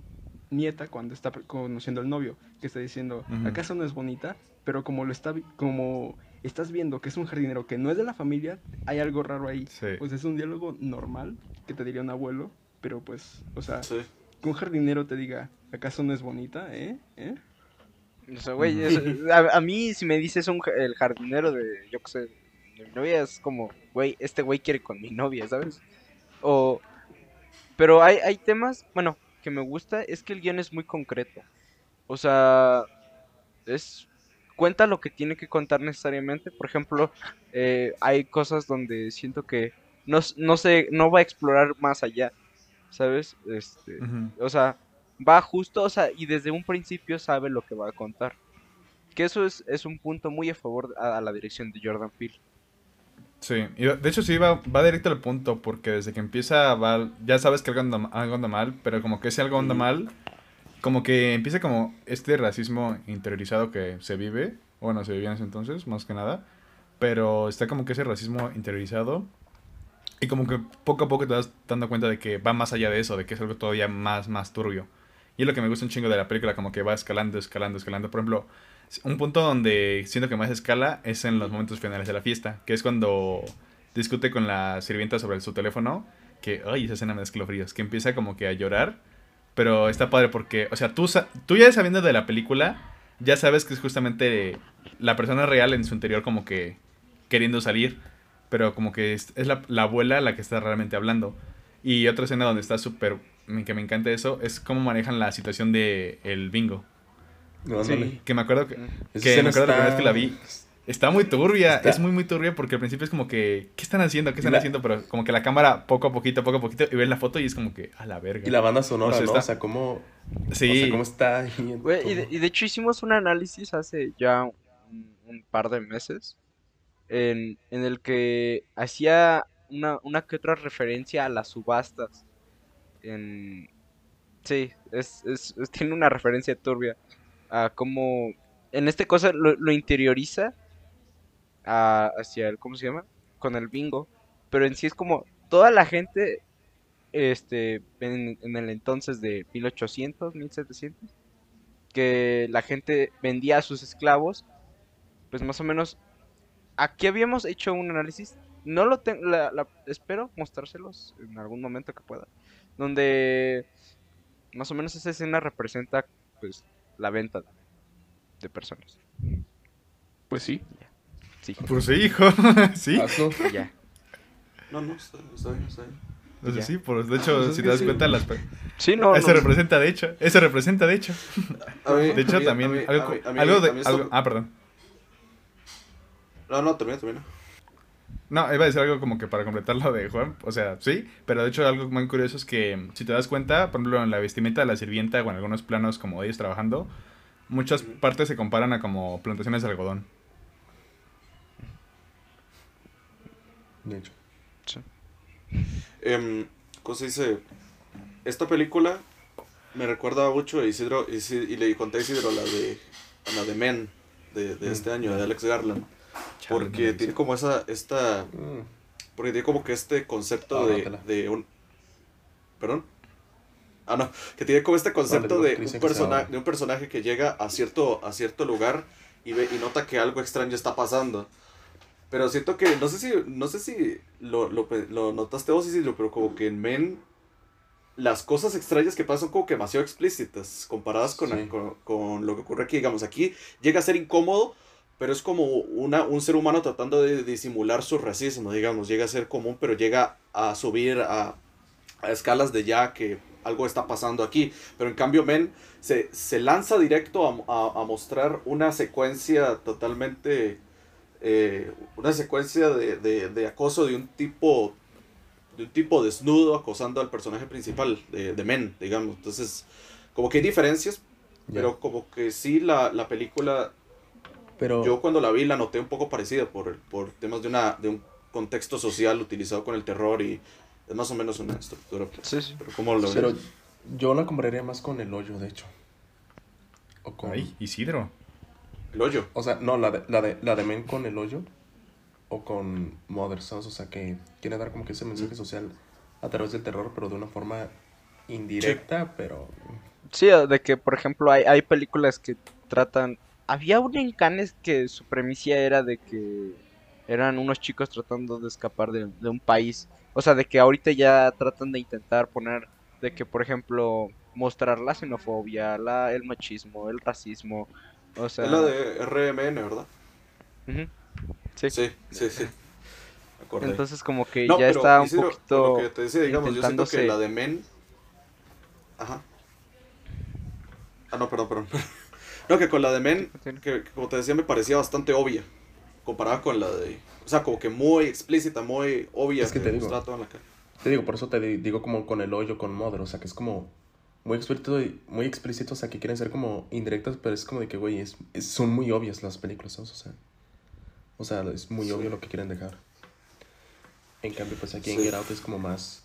nieta cuando está conociendo al novio, que está diciendo, Ujú. ¿acaso no es bonita? Pero como lo está, como estás viendo que es un jardinero que no es de la familia, hay algo raro ahí. Sí. Pues es un diálogo normal que te diría un abuelo, pero pues, o sea, Sí. que un jardinero te diga, ¿acaso no es bonita? ¿Eh? ¿Eh? O sea, güey, es- a, a mí si me dices un, el jardinero de, yo qué sé, de mi novia, es como, güey, este güey quiere con mi novia, ¿sabes? O, pero hay, hay temas, bueno, que me gusta, es que el guion es muy concreto. O sea, es, cuenta lo que tiene que contar necesariamente. Por ejemplo, eh, hay cosas donde siento que no, no sé, no va a explorar más allá, ¿sabes? Este, o sea, va justo, o sea, y desde un principio sabe lo que va a contar. Que eso es, es un punto muy a favor a, a la dirección de Jordan Peele. Sí, y de hecho sí va, va directo al punto, porque desde que empieza va, ya sabes que algo anda, algo anda mal, pero como que ese algo anda mal, como que empieza como este racismo interiorizado que se vive, bueno, se vivía en ese entonces, más que nada, pero está como que ese racismo interiorizado, y como que poco a poco te das dando cuenta de que va más allá de eso, de que es algo todavía más, más turbio. Y es lo que me gusta un chingo de la película, como que va escalando, escalando, escalando. Por ejemplo, Un punto donde siento que más escala es en los momentos finales de la fiesta, que es cuando discute con la sirvienta sobre su teléfono, que, ay, esa escena me da escalofríos, que empieza como que a llorar, pero está padre porque, o sea, tú, tú ya sabiendo de la película, ya sabes que es justamente la persona real en su interior como que queriendo salir, pero como que es, es la, la abuela la que está realmente hablando. Y otra escena donde está súper, que me encanta eso, es cómo manejan la situación de el bingo. No. Sí. Que me acuerdo que, que me acuerdo la primera vez está- que la vi. Está muy turbia, Está- es muy muy turbia porque al principio es como que, ¿qué están haciendo? ¿Qué están La- haciendo? Pero como que la cámara poco a poquito, poco a poquito, y ves la foto y es como que, a la verga. Y la banda sonora, O sea, ¿no? está- O sea, cómo, Sí, o sea, cómo está ahí. en Güey, y, de, y de hecho hicimos un análisis hace ya un, un par de meses en, en el que hacía una, una que otra referencia a las subastas. En... Sí, es, es- tiene una referencia turbia a cómo en este cosa lo, interioriza a- hacia el, ¿cómo se llama? Con el bingo. Pero en sí es como toda la gente este, en, el entonces de 1800, 1700, que la gente vendía a sus esclavos, pues más o menos, aquí habíamos hecho un análisis, no lo tengo, la- espero mostrárselos en algún momento que pueda, donde más o menos esa escena representa pues la venta de personas. Pues sí. Sí, pues sí, hijo, sí. Hazlo. ya. No, no, está, está bien, está bien. O sea, ya. sí, por, de hecho, Pues es si te das sí. cuenta, las... Sí, no, Ese no, representa, de hecho, ese representa, de hecho. Mí- De hecho, mí- también, mí- algo, de... esto- algo- ah, perdón. No, no, termina, termina. No, iba a decir algo como que para completar lo de Juan, o sea, sí, pero de hecho algo muy curioso es que si te das cuenta, por ejemplo, en la vestimenta de la sirvienta o en algunos planos como ellos trabajando, muchas partes se comparan a como plantaciones de algodón. De hecho. Em, ¿Cómo se dice? Esta película me recuerda mucho a Isidro, Isi- y le conté a Isidro la de, la de Men, de, de este año, de Alex Garland. Porque tiene como esa, esta, Mm. porque tiene como que este concepto Ah, de, de un... ¿Perdón? Ah, no, que tiene como este concepto digo, de, un persona, de un personaje que llega a cierto, a cierto lugar y, ve, y nota que algo extraño está pasando. Pero siento que, no sé si, no sé si lo, lo, lo notaste vos, Isidro, pero como que en Men las cosas extrañas que pasan son como que demasiado explícitas comparadas con, Sí. con, con lo que ocurre aquí. Digamos, aquí llega a ser incómodo, pero es como una, un ser humano tratando de disimular su racismo, digamos. Llega a ser común, pero llega a subir a, a escalas de ya que algo está pasando aquí. Pero en cambio, Men se, se lanza directo a, a- a mostrar una secuencia totalmente... eh, una secuencia de, de- de acoso de un tipo de un tipo desnudo acosando al personaje principal de, de Men, digamos. Entonces, como que hay diferencias, Ya. pero como que sí la, la película, Pero, yo cuando la vi la noté un poco parecida por, por temas de, una, de un contexto social utilizado con el terror y es más o menos una estructura. pues. Sí, sí. Pero ¿cómo lo pero ves? yo la compararía más con el hoyo, de hecho. O con... Ay, Isidro. El hoyo. O sea, no, la de, la de, la de Men con el hoyo. O con Mother Sons, o sea, que quiere dar como que ese mensaje social a través del terror, pero de una forma indirecta, pero... Sí, de que, por ejemplo, hay, hay películas que tratan... Había una en Cannes que su premisa era de que eran unos chicos tratando de escapar de, de un país. O sea, de que ahorita ya tratan de intentar poner, de que, por ejemplo, mostrar la xenofobia, la, el machismo, el racismo. O sea... es la de RMN, ¿verdad? Ujú. Sí. Sí, sí, sí. Me acordé. Entonces como que No, ya pero, está un poquito... Lo que te decía, digamos, yo siento que la de Men. Ajá. Ah, no, perdón, perdón. No, que con la de Men, que, que como te decía, me parecía bastante obvia. Comparada con la de. O sea, como que muy explícita, muy obvia. Es que te digo. en la cara. Te digo, por eso te di- digo como con el hoyo, con Mother, o sea, que es como muy explícito, y- muy explícito, o sea, que quieren ser como indirectas, pero es como de que, güey, es, es- son muy obvias las películas, ¿sabes? O sea, o sea, es muy Sí. obvio lo que quieren dejar. En cambio, pues aquí en Sí. Get Out es como más,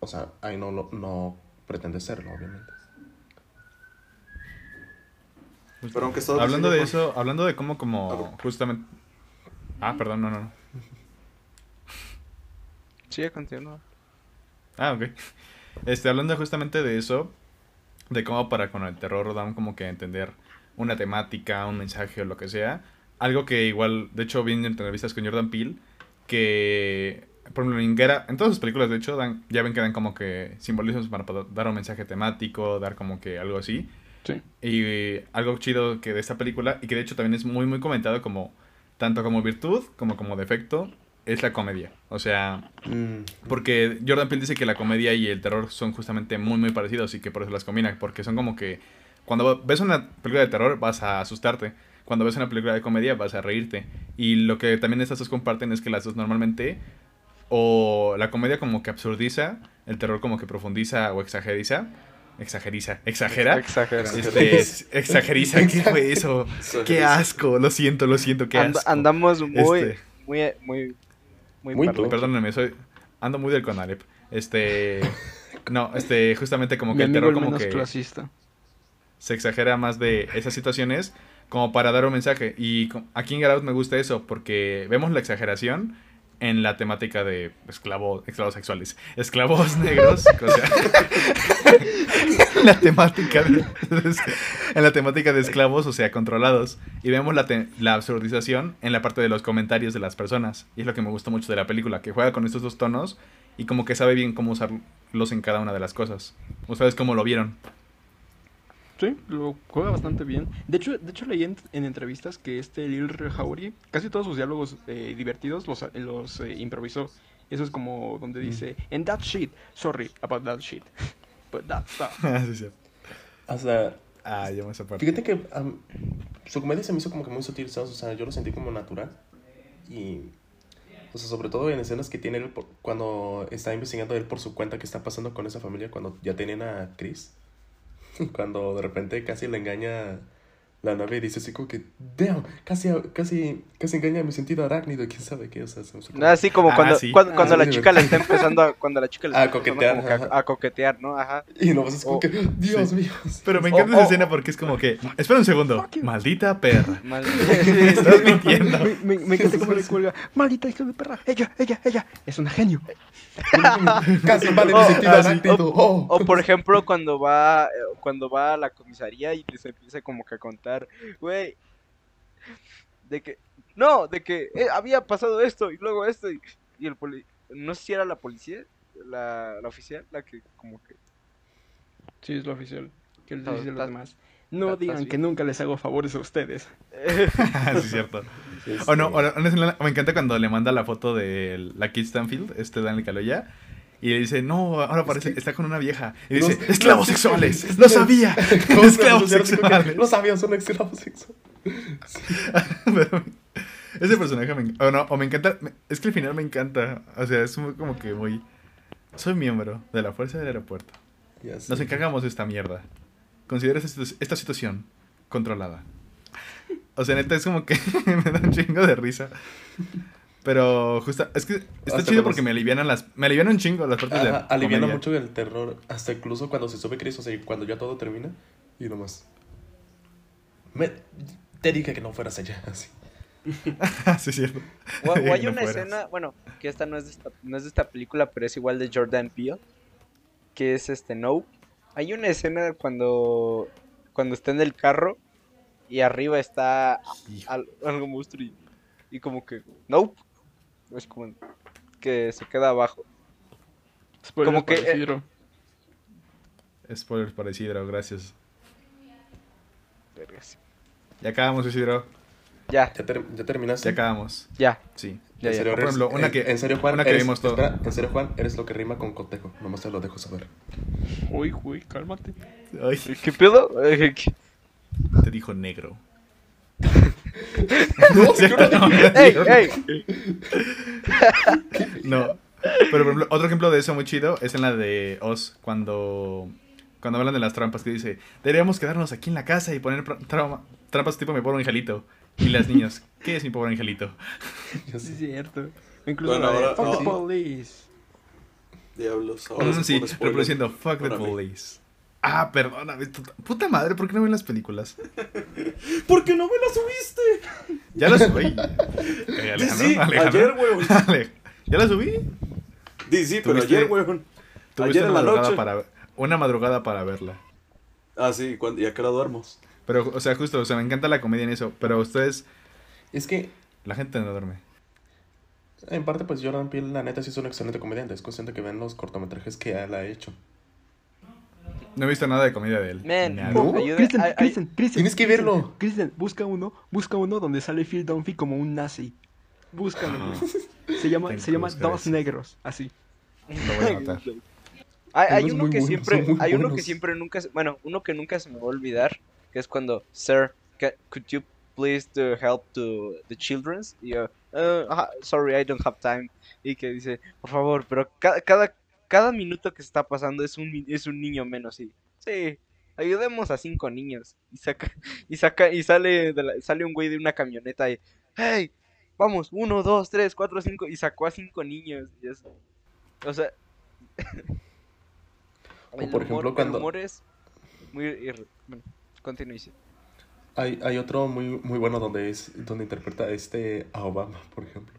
o sea, ahí no, lo- no pretende serlo, obviamente. Pero aunque estaba Hablando de eso, hablando de cómo como justamente... Ah, perdón, no, no, no. Sí, continúa. Ah, ok. Este, hablando justamente de eso, de cómo para con el terror dan como que entender una temática, un mensaje o lo que sea. Algo que igual, de hecho, vi en entrevistas con Jordan Peele, que, por ejemplo, en en todas sus películas, de hecho, dan, ya ven que dan como que simbolismos para poder dar un mensaje temático, dar como que algo así. Sí. Y eh, algo chido que de esta película, y que de hecho también es muy, muy comentado como, tanto como virtud como como defecto, es la comedia. O sea, Mm, porque Jordan Peele dice que la comedia y el terror son justamente muy, muy parecidos y que por eso las combina. Porque son como que cuando ves una película de terror vas a asustarte. Cuando ves una película de comedia vas a reírte. Y lo que también estas dos comparten es que las dos normalmente o la comedia como que absurdiza, el terror como que profundiza o exageriza. Exageriza, exagera. Exagera. Este, es- exageriza, ¿qué fue eso? Qué asco, lo siento, lo siento, qué And- asco. andamos muy, Este. muy, muy, muy, Muy. Perdónenme, soy ando muy del Conalep. Este, no, este justamente como Mi que el terror el como que clasista. se exagera más de esas situaciones como para dar un mensaje y en Get Out me gusta eso porque vemos la exageración en la temática de esclavos, esclavos sexuales, esclavos negros, sea, en la temática de, en la temática de esclavos, o sea, controlados y vemos la, la absurdización en la parte de los comentarios de las personas y es lo que me gustó mucho de la película, que juega con estos dos tonos y como que sabe bien cómo usarlos en cada una de las cosas. ¿Ustedes cómo lo vieron? Sí, lo juega bastante bien. De hecho, de hecho leí en, en entrevistas que este Lil Jauregui, casi todos sus diálogos eh, divertidos los, los eh, improvisó. Eso es como donde dice, and that shit, sorry about that shit, but that stuff. Ah, sí, sí. hasta Ah, yo me esa parte. Fíjate que am, su comedia se me hizo como que muy sutil, ¿sabes? O sea, yo lo sentí como natural. Y, o sea, sobre todo en escenas que tiene él por- cuando está investigando él por su cuenta qué está pasando con esa familia, cuando ya tenían a Chris. Cuando de repente casi le engaña la nave y dice así como que, damn, casi, casi, casi engaña a mi sentido arácnido, quién sabe qué, o sea, se como- Así como Ah, cuando, sí. cuando, Ah, cuando la sí, chica le está empezando a, cuando la chica le A está empezando coquetear, a, a coquetear, ¿no? Ajá. Y nomás es como Oh, que, Dios sí. mío. Pero me Oh, encanta oh. esa escena porque es como que. Espera un segundo. Maldita perra. Mal- Estás mintiendo. Me, me, me encanta cómo le cuelga, maldita hija de perra, ella, ella, ella, es una genio. Casi invade mi Oh, sentido ah, arácnido. Oh. O por ejemplo cuando va eh, cuando va a la comisaría y se empieza como que a contar, güey, de que no, de que eh, había pasado esto y luego esto y, y el poli no sé si era la policía, la, la oficial, la que como que Sí, es lo oficial. Que les No, dice a los demás. No digan que nunca les hago favores a ustedes. sí, es cierto. No, o no, me encanta cuando le manda la foto de la Kid Stanfield, este Daniel Caloya. Y le dice, no, ahora parece que está con una vieja. Y dice, esclavos sexuales. Lo sabía. ¿Cómo se esclavos sexuales. Lo sabía, son esclavos sexuales. Ese personaje me, o no, o me encanta. es que al final me encanta. O sea, es muy, como que muy. Soy miembro de la fuerza del aeropuerto. Ya sé. Nos encargamos de esta mierda. Considera esta, esta situación controlada. O sea, neta, es como que me da un chingo de risa. Pero justo, es que está Hasta chido porque me alivianan las, me alivianan un chingo las partes de aliviana comedia. mucho el terror, hasta incluso cuando se sube Chris, o sea, cuando ya todo termina, y nomás. Me, te dije que no fueras allá, así. sí, es cierto. O, o hay No una fueras. escena, bueno, que esta no es, de esta, no es de esta película, pero es igual de Jordan Peele, que es este No. Hay una escena cuando, cuando está en el carro y arriba está al- algo monstruo y, y como que, no, es como que se queda abajo. Spoiler Como que, para eh, Isidro. Spoilers para Isidro, gracias. Vergas. Ya acabamos, Isidro. Ya, ¿Ya, ter- ya terminaste? Ya acabamos. ya. Sí. Ya, ¿En ya. serio, Por ejemplo, una en- que- en serio, Juan, una que eres- vimos todo. espera, en serio, Juan, eres lo que rima con cotejo. Nomás te lo dejo saber. Uy, uy, cálmate. Ay, ¿Qué pedo? Eh, ¿qué- te dijo negro. No, Sí, yo no no, ¡Ey, ey! No. Pero por ejemplo, otro ejemplo de eso muy chido es en la de Oz, cuando, cuando hablan de las trampas, que dice, deberíamos quedarnos aquí en la casa y poner trampas tipo mi pobre angelito. Y las niñas, ¿qué es mi pobre angelito? Sí, es cierto. Incluso Bueno, la de ahora- Fuck the police. Diablos. Ahora Mm, se sí, pone spoiler reproduciendo Fuck the para mí. police. Ah, perdóname. puta- madre, ¿por qué no ven las películas? ¿Por qué no me la subiste? Ya las subí. Eh, Sí, Alejandro, sí, Alejandro. ayer, weón. Ale- ¿Ya las subí? Sí, sí, pero ayer, weón. Tuviste Ayer en una la madrugada noche. para una madrugada para verla. Ah, sí, cuando, ¿y a qué hora duermos? Pero, o sea, justo, o sea, me encanta la comedia en eso. Pero ustedes, Es que, la gente no duerme. en parte, pues Jordan Peele, la neta, sí es un excelente comediante. Es cuestión de que vean los cortometrajes que él ha hecho. No he visto nada de comedia de él. Man. ¿no? Ayuda- Kristen, ay- ay- Kristen, Kristen, Tienes que verlo. Kristen, busca uno, busca uno donde sale Phil Dunphy como un nazi. Búscalo, güey. Se llama, se llama Dos. Negros, así. Lo voy a. Hay, hay uno que buenos, siempre, hay uno que siempre nunca, se- bueno, uno que nunca se me va a olvidar, que es cuando, Sir, ca- could you please to help to the children's? Y yo, "Uh, ah, sorry, I don't have time. Y que dice, por favor, pero cada, cada, cada minuto que se está pasando es un, es un niño menos. Y, sí, ayudemos a cinco niños. Y saca, y saca, y sale, de la- sale un güey de una camioneta y, hey, vamos, uno, dos, tres, cuatro, cinco, y sacó a cinco niños. Y es- o sea, O el por humor- ejemplo, el cuando- humor es muy... irre- Bueno, continúe. Hay, hay otro muy, muy bueno donde es donde interpreta este a Obama, por ejemplo.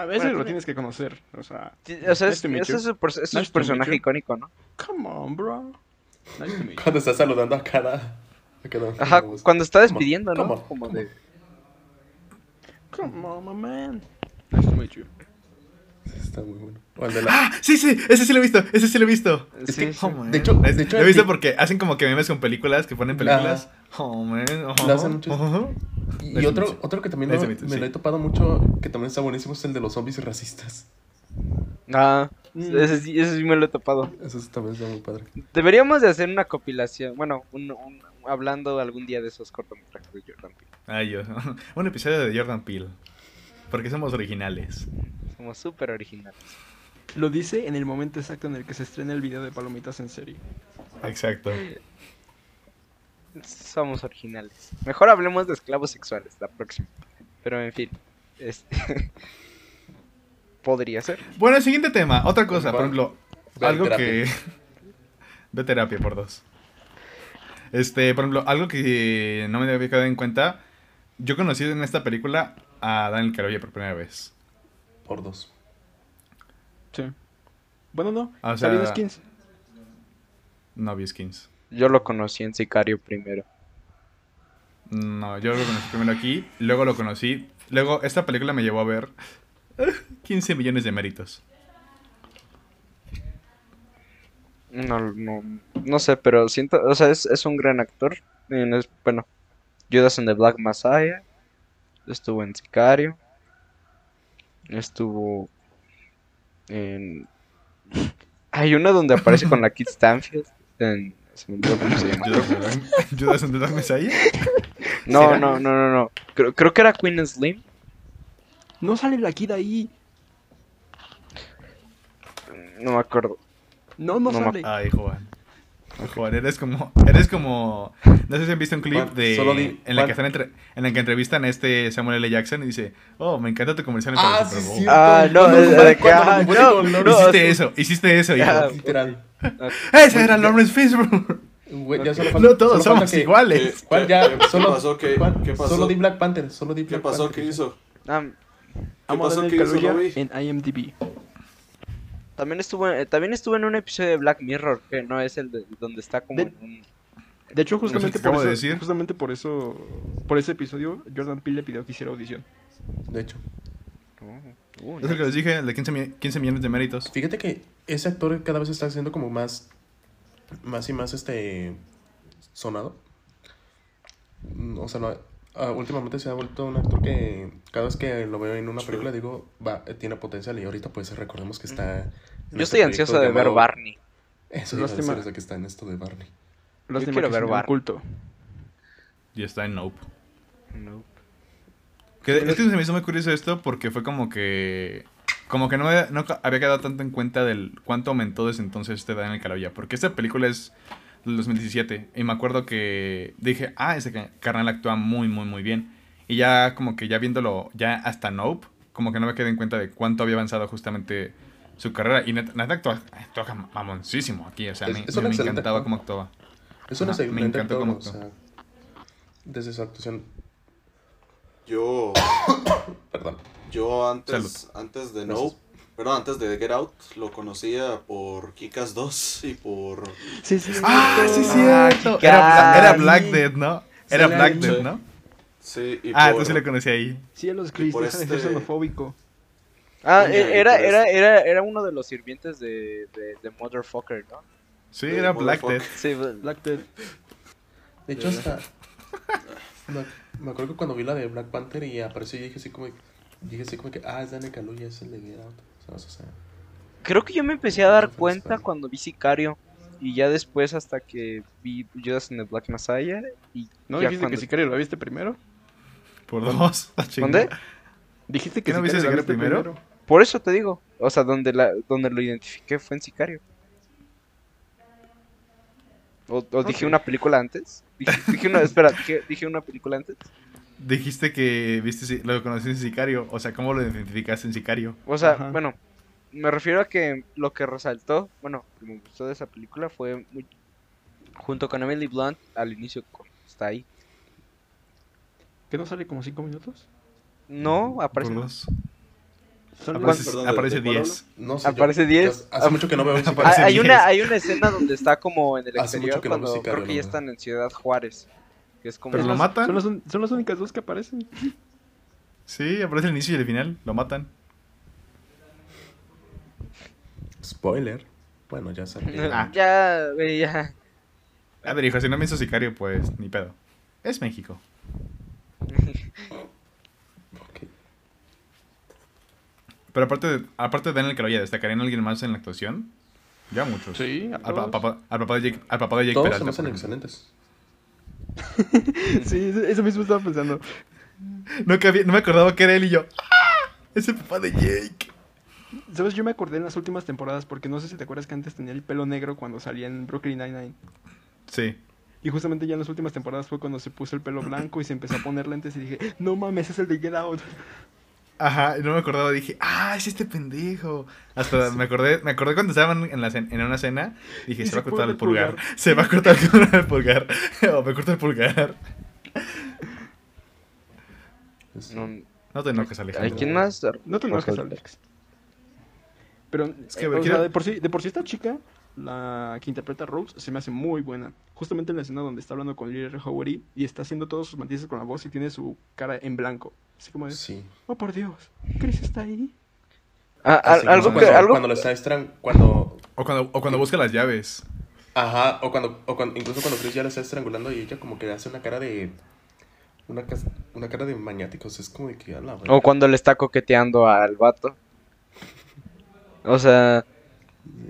A veces Bueno, lo tiene- tienes que conocer. O sea, O sea, nice es, es es Nice meet personaje icónico, ¿no? Come on, bro. Nice to meet you. Cuando está saludando a cada... Ajá, cuando está Come on, despidiendo, ¿no? come on, Como come de... Come on, my man. Nice to meet you. Está muy bueno. O el de la... ¡Ah! Sí, sí, ese sí lo he visto, ese sí lo he visto. Es Sí, que, sí. Oh, man. de hecho, Lo he- de hecho, lo he visto porque hacen como que memes con películas, que ponen películas. Oh, man. Lo hacen muchos. Ajá. Y otro, otro que también lo- me sí. lo he topado mucho, que también está buenísimo, es el de los zombies racistas. Ah, Mm. ese, sí, ese sí me lo he topado. Eso también está muy padre. Deberíamos de hacer una compilación, bueno, un, un- hablando algún día de esos cortometrajes de Jordan Peele. Ay, yo. Un episodio de Jordan Peele. Porque somos originales. Somos súper originales. Lo dice en el momento exacto en el que se estrena el video de Palomitas en serie. Exacto. Somos originales. Mejor hablemos de esclavos sexuales la próxima. Pero en fin, este... Podría ser. Bueno, siguiente tema. Otra cosa, por ejemplo, Ve algo terapia. que. Ve terapia por dos. Este, por ejemplo, algo que no me había quedado en cuenta. Yo conocí en esta película a Daniel Carolla por primera vez. Por dos. Sí. Bueno, no. Ah, o sea- Skins. No vi skins. Yo lo conocí en Sicario primero. No, yo lo conocí primero aquí, luego lo conocí. Luego, esta película me llevó a ver 15 millones de méritos. No, no, no sé, pero siento, o sea, es, es un gran actor. No es- bueno, Judas and the Black Messiah. Estuvo en Sicario. Estuvo en... Hay una donde aparece con la Kid Stanfield. En... se me olvidó cómo se llama. Judas and the Dark- Judas and the Dark Messiah. No, no, no, no, no. Creo, creo que era Queen Slim. No sale la kid ahí. No me acuerdo. No, no, No me sale. Ay, Juan. Juan, eres como. Eres como. No sé si han visto un clip de. solo di- en, la que están entre- en la que entrevistan a este Samuel L. Jackson y dice: Oh, me encanta tu comercial para Ah, el Super Bowl". sí. Ah, no, de que, ah, no, no, hiciste sí. eso, hiciste eso, hijo. Ah, Literal. ¡Ese era Lawrence Fishburne! Ya solo No todos solo somos que- iguales. ¿Qué- ¿Cuál qué- ya? qué Solo, pasó? ¿Qué- ¿cuál? qué pasó? Solo di Black Panther. Solo di ¿Qué Black pasó? Panther. ¿Qué hizo? Amo a pasó? ¿Qué hizo? En IMDb. También estuvo, eh, también estuvo en un episodio de Black Mirror, que no es el de, donde está como De- en un... De hecho, justamente por eso, de decir. justamente por eso, por ese episodio, Jordan Peele le pidió que hiciera audición. De hecho. Uh, Es lo que les dije, el de 15, mi- 15 millones de méritos. Fíjate que ese actor cada vez está haciendo como más. Más y más este. Sonado. O sea, lo- ah, últimamente se ha vuelto un actor que cada vez que lo veo en una Sí. película digo, va, eh, tiene potencial y ahorita pues recordemos que está. Yo este estoy ansioso de ver Barney. Eso sea, que está en esto de Barney. Lástima quiero ver se me Bar. culto. Y está en Nope. No. Que, es que se me hizo muy curioso esto porque fue como que. Como que no, me- no había quedado tanto en cuenta del cuánto aumentó desde entonces este Daniel Kaluuya. Porque esta película es del 2017. Y me acuerdo que dije, ah, ese ca- carnal actúa muy, muy, muy bien. Y ya como que ya viéndolo, ya hasta Nope, como que no me quedé en cuenta de cuánto había avanzado justamente su carrera. Y neta, neta actúa, actúa mamoncísimo aquí. O sea, Es- me, es me encantaba cómo actuaba. Es un Ajá, me encantó cómo o sea, desde su actuación. Yo, Perdón. yo antes, antes de. Nope, perdón, antes de Get Out, lo conocía por Kikas 2 y por... Sí, sí. Ah, sí, Ah, cierto. Era. Black Death, ¿no? Era Sí, Black. Death, ¿no? Sí, y Ah, por... tú sí lo conocí ahí. Sí, a los Chris por dejan de ser este- xenofóbico. Ah, Niña, e- era, y era, era, era uno de los sirvientes de, de, de Motherfucker, ¿no? Sí, era Black. Death. Sí, Black Death. De hecho, hasta. me, me acuerdo que cuando vi la de Black Panther y apareció, yo dije así como. Dije así como que, ah, es Daniel Kaluuya, es el de Get Out. ¿Sabes? O sea, creo que yo me empecé a dar cuenta cuando vi Sicario. Y ya después hasta que vi Judas and the Black Messiah. Y ¿No dijiste cuando- que Sicario la viste primero? Por dos. ¿Dónde? Dijiste que ¿Qué no viste Sicario la Sicario viste primero? Por eso te digo. O sea, donde, la, donde lo identifiqué fue en Sicario. ¿O, o dije Ok. una película antes? Dije, dije una, espera, ¿qué? ¿dije una película antes? Dijiste que viste, lo conociste en Sicario. O sea, ¿cómo lo identificaste en Sicario? O sea, Ajá. bueno, me refiero a que lo que resaltó, bueno, que me gustó de esa película fue muy- junto con Emily Blunt al inicio está ahí. ¿Que no sale como 5 minutos? No, aparece Por más. dos. Son Aparece, Perdón, ¿de- aparece de cuál 10. no sé. Aparece yo- 10. Hace mucho que no veo Hay, Sicario. Aparece hay 10. una hay una escena donde está como en el Hace mucho exterior no veo cuando creo que ya están en Ciudad Juárez, que es como Pero lo matan. Son las, un- son las únicas dos que aparecen. Sí, aparece el inicio y el final. Lo matan. Spoiler. Bueno, ya sabía. Ah. ya, güey, ya. A ver, hijo, si no me hizo Sicario, pues ni pedo. Es México. Ok. Pero aparte de, aparte de Daniel Kaluuya, ¿destacarían alguien más en la actuación? Ya muchos. Sí, a Al, pa- todos. papá, al papá de Jake, al papá de Jake Todos se Peralta. me hacen por ejemplo. excelentes. Sí, eso- mismo estaba pensando. No, cabía- no me acordaba que era él y yo. ¡Ah! Es el papá de Jake. ¿Sabes? Yo me acordé en las últimas temporadas porque no sé si te acuerdas que antes tenía el pelo negro cuando salía en Brooklyn Nine-Nine. Sí. Y justamente ya en las últimas temporadas fue cuando se puso el pelo blanco y se empezó a poner lentes y dije, no mames, es el de Get Out. Ajá, no me acordaba, dije, ah, es este pendejo. Hasta me acordé, me acordé cuando estaban en, la cen- en una cena, dije, Y se se va a cortar corta el pulgar. pulgar. Se va a cortar el pulgar. o me corta el pulgar. Es- No, No te enojes, ¿Hay Alejandro. quién más? No te enojes. Alex. Pero, Es que, eh, güey, o quiero- sea, de por, sí, de por sí esta chica, la que interpreta a Rose, se me hace muy buena. Justamente en la escena donde está hablando con Lily Howery y está haciendo todos sus matices con la voz y tiene su cara en blanco. Así como de, Sí. oh por Dios, Chris está ahí. Ah, como algo que, cuando, algo, cuando lo está estran... Cuando... O cuando, o cuando busca las llaves. Ajá, o cuando, o cuando, incluso cuando Chris ya la está estrangulando y ella como que hace una cara de... Una, cara de maniáticos, es como de que la o cuando le está coqueteando al vato. O sea,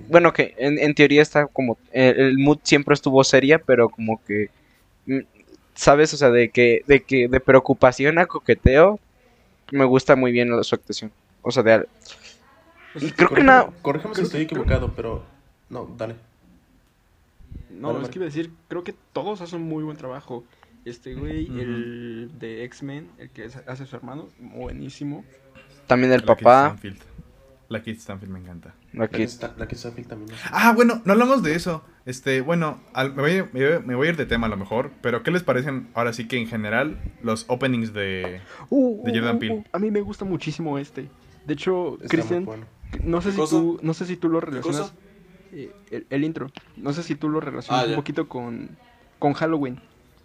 bueno, que en, en teoría está como, el, el mood siempre estuvo seria, pero como que, mm, ¿sabes? O sea, de que, de que, de preocupación a coqueteo, me gusta muy bien su actuación. O sea, de, y creo que nada, Corrígeme si estoy equivocado, pero... No, dale. No, Vale, es vale. que iba a decir, creo que todos hacen muy buen trabajo. Este güey, el de X-Men, el que hace su hermano, buenísimo. también el papá. La Kate Stanfield me encanta. La está Phil también. es- Ah, bueno, no hablamos de eso. Este, bueno, al- me, voy, a- me voy a- me voy a ir de tema a lo mejor, pero ¿qué les parecen ahora sí que en general los openings de... Uh, De uh, Jordan uh, Peele. uh, a mí me gusta muchísimo este. De hecho, Está bueno. no sé ¿Qué si cosa? tú, no sé si tú lo ¿Qué relacionas eh, el, el intro. No sé si tú lo relacionas Ah, un ya. poquito con, con Halloween.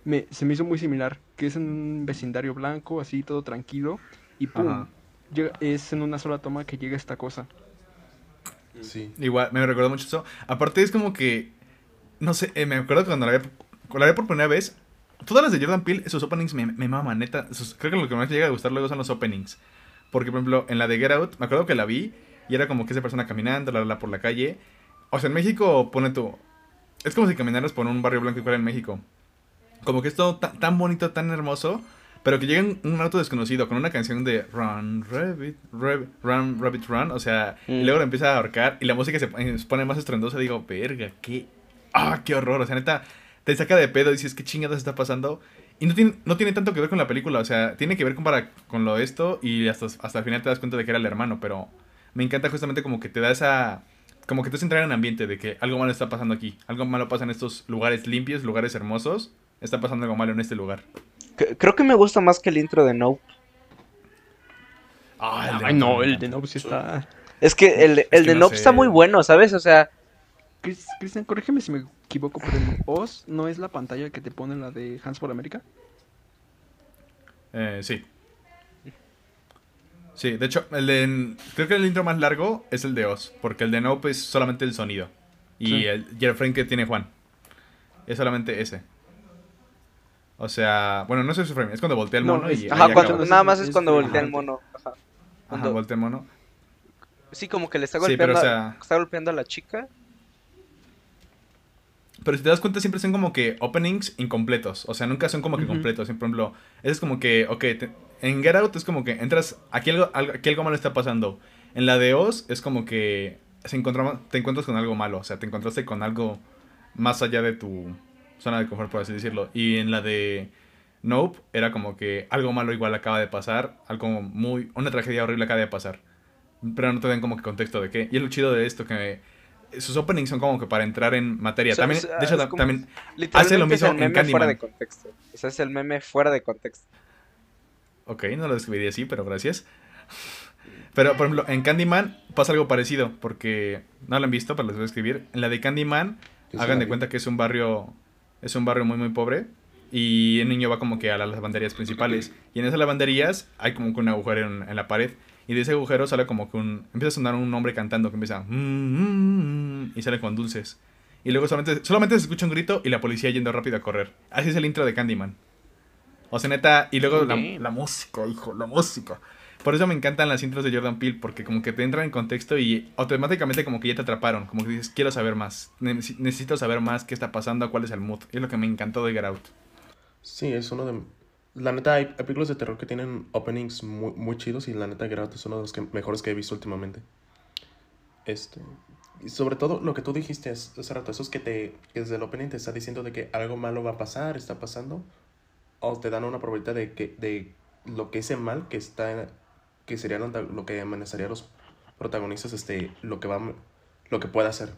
Me, se me hizo muy similar, que es en un vecindario blanco, así todo tranquilo, y pum, Ajá. Llega- es en una sola toma que llega esta cosa. Sí. Igual, me recuerda mucho eso. Aparte es como que, no sé, eh, me acuerdo cuando la vi, cuando la vi por primera vez, todas las de Jordan Peele, sus openings me, me maman, neta. sus- creo que lo que más me llega a gustar luego son los openings. Porque, por ejemplo, en la de Get Out, me acuerdo que la vi y era como que esa persona caminando, la, la, por la calle. O sea, en México, pone tú, es como si caminaras por un barrio blanco igual en México. Como que es todo ta- tan bonito, tan hermoso. Pero que llega un, auto desconocido con una canción de Run, Rabbit, Rabbit, Run, Rabbit, Run. O sea, y Mm. luego lo empieza a ahorcar y la música se, pone- se pone más estrendosa. Digo, verga, qué. ¡Ah, qué horror! O sea, neta, te saca de pedo y dices, ¿qué chingadas está pasando? Y no tiene, no tiene tanto que ver con la película. O sea, tiene que ver con, para, con lo esto y hasta, hasta el final te das cuenta de que era el hermano. Pero me encanta justamente como que te da esa. Como que te hace entrar en ambiente de que algo malo está pasando aquí. Algo malo pasa en estos lugares limpios, lugares hermosos. Está pasando algo malo en este lugar. Creo que me gusta más que el intro de No. Ah, Ay, no, el de Nope sí está... Es que el, el que de no Nope sé. está muy bueno, ¿sabes? O sea, Chris- Cristian, corrígeme si me equivoco, pero Oz no es la pantalla que te pone la de Hands for America. Eh, sí. Sí, de hecho, el de, creo que el intro más largo es el de Oz, porque el de Nope es solamente el sonido. Y, Sí. el, y el frame que tiene Juan. Es solamente ese. O sea, bueno, no es su frame, es cuando voltea el No, mono es- y Ajá, ajá, cuando, nada más es cuando ajá. voltea el mono. Ajá. Ajá, Cuando- voltea el mono. sí, como que le está Sí, golpeando, pero, o a- sea- está golpeando a la chica. Pero si te das cuenta, siempre son como que openings incompletos. O sea, nunca son como que completos. Por ejemplo, es como que, ok, te- en Get Out es como que entras, aquí algo, algo- aquí algo malo está pasando. En la de Oz es como que se encontraba- te encuentras con algo malo. O sea, te encontraste con algo más allá de tu zona de confort, por así decirlo. Y en la de Nope era como que algo malo igual acaba de pasar. Algo muy, una tragedia horrible acaba de pasar. Pero no te dan como que contexto de qué. Y es lo chido de esto, que sus openings son como que para entrar en materia. O sea, también, o sea, de hecho, es como- también Literalmente lo es mismo el en meme fuera Candyman. de contexto. O sea, es el meme fuera de contexto. Ok, no lo describiría así, pero gracias. Pero, por ejemplo, en Candyman pasa algo parecido, porque no lo han visto, pero les voy a escribir. En la de Candyman, hagan de cuenta que es un barrio, es un barrio muy, muy pobre. Y el niño va como que a las lavanderías principales. Y en esas lavanderías hay como que un agujero en, en la pared. Y de ese agujero sale como que un... Empieza a sonar un hombre cantando que empieza... "Mm, mm, mm", y sale con dulces. Y luego solamente, solamente se escucha un grito y la policía yendo rápido a correr. Así es el intro de Candyman. O sea, neta, y luego la, música, hijo, la música. Por eso me encantan las intros de Jordan Peele, porque como que te entran en contexto y automáticamente como que ya te atraparon. Como que dices, quiero saber más. Nece- Necesito saber más qué está pasando, cuál es el mood. Es lo que me encantó de Get Out. Sí, es uno de... La neta, hay, películas de terror que tienen openings muy, muy chidos y la neta, Get Out es uno de los mejores que he visto últimamente. Este... Y sobre todo lo que tú dijiste hace rato, eso es que te desde el opening te está diciendo de que algo malo va a pasar, está pasando, o te dan una probabilidad de que de lo que ese mal que está que sería lo, lo que amenazaría a los protagonistas, este, lo que va lo que pueda hacer.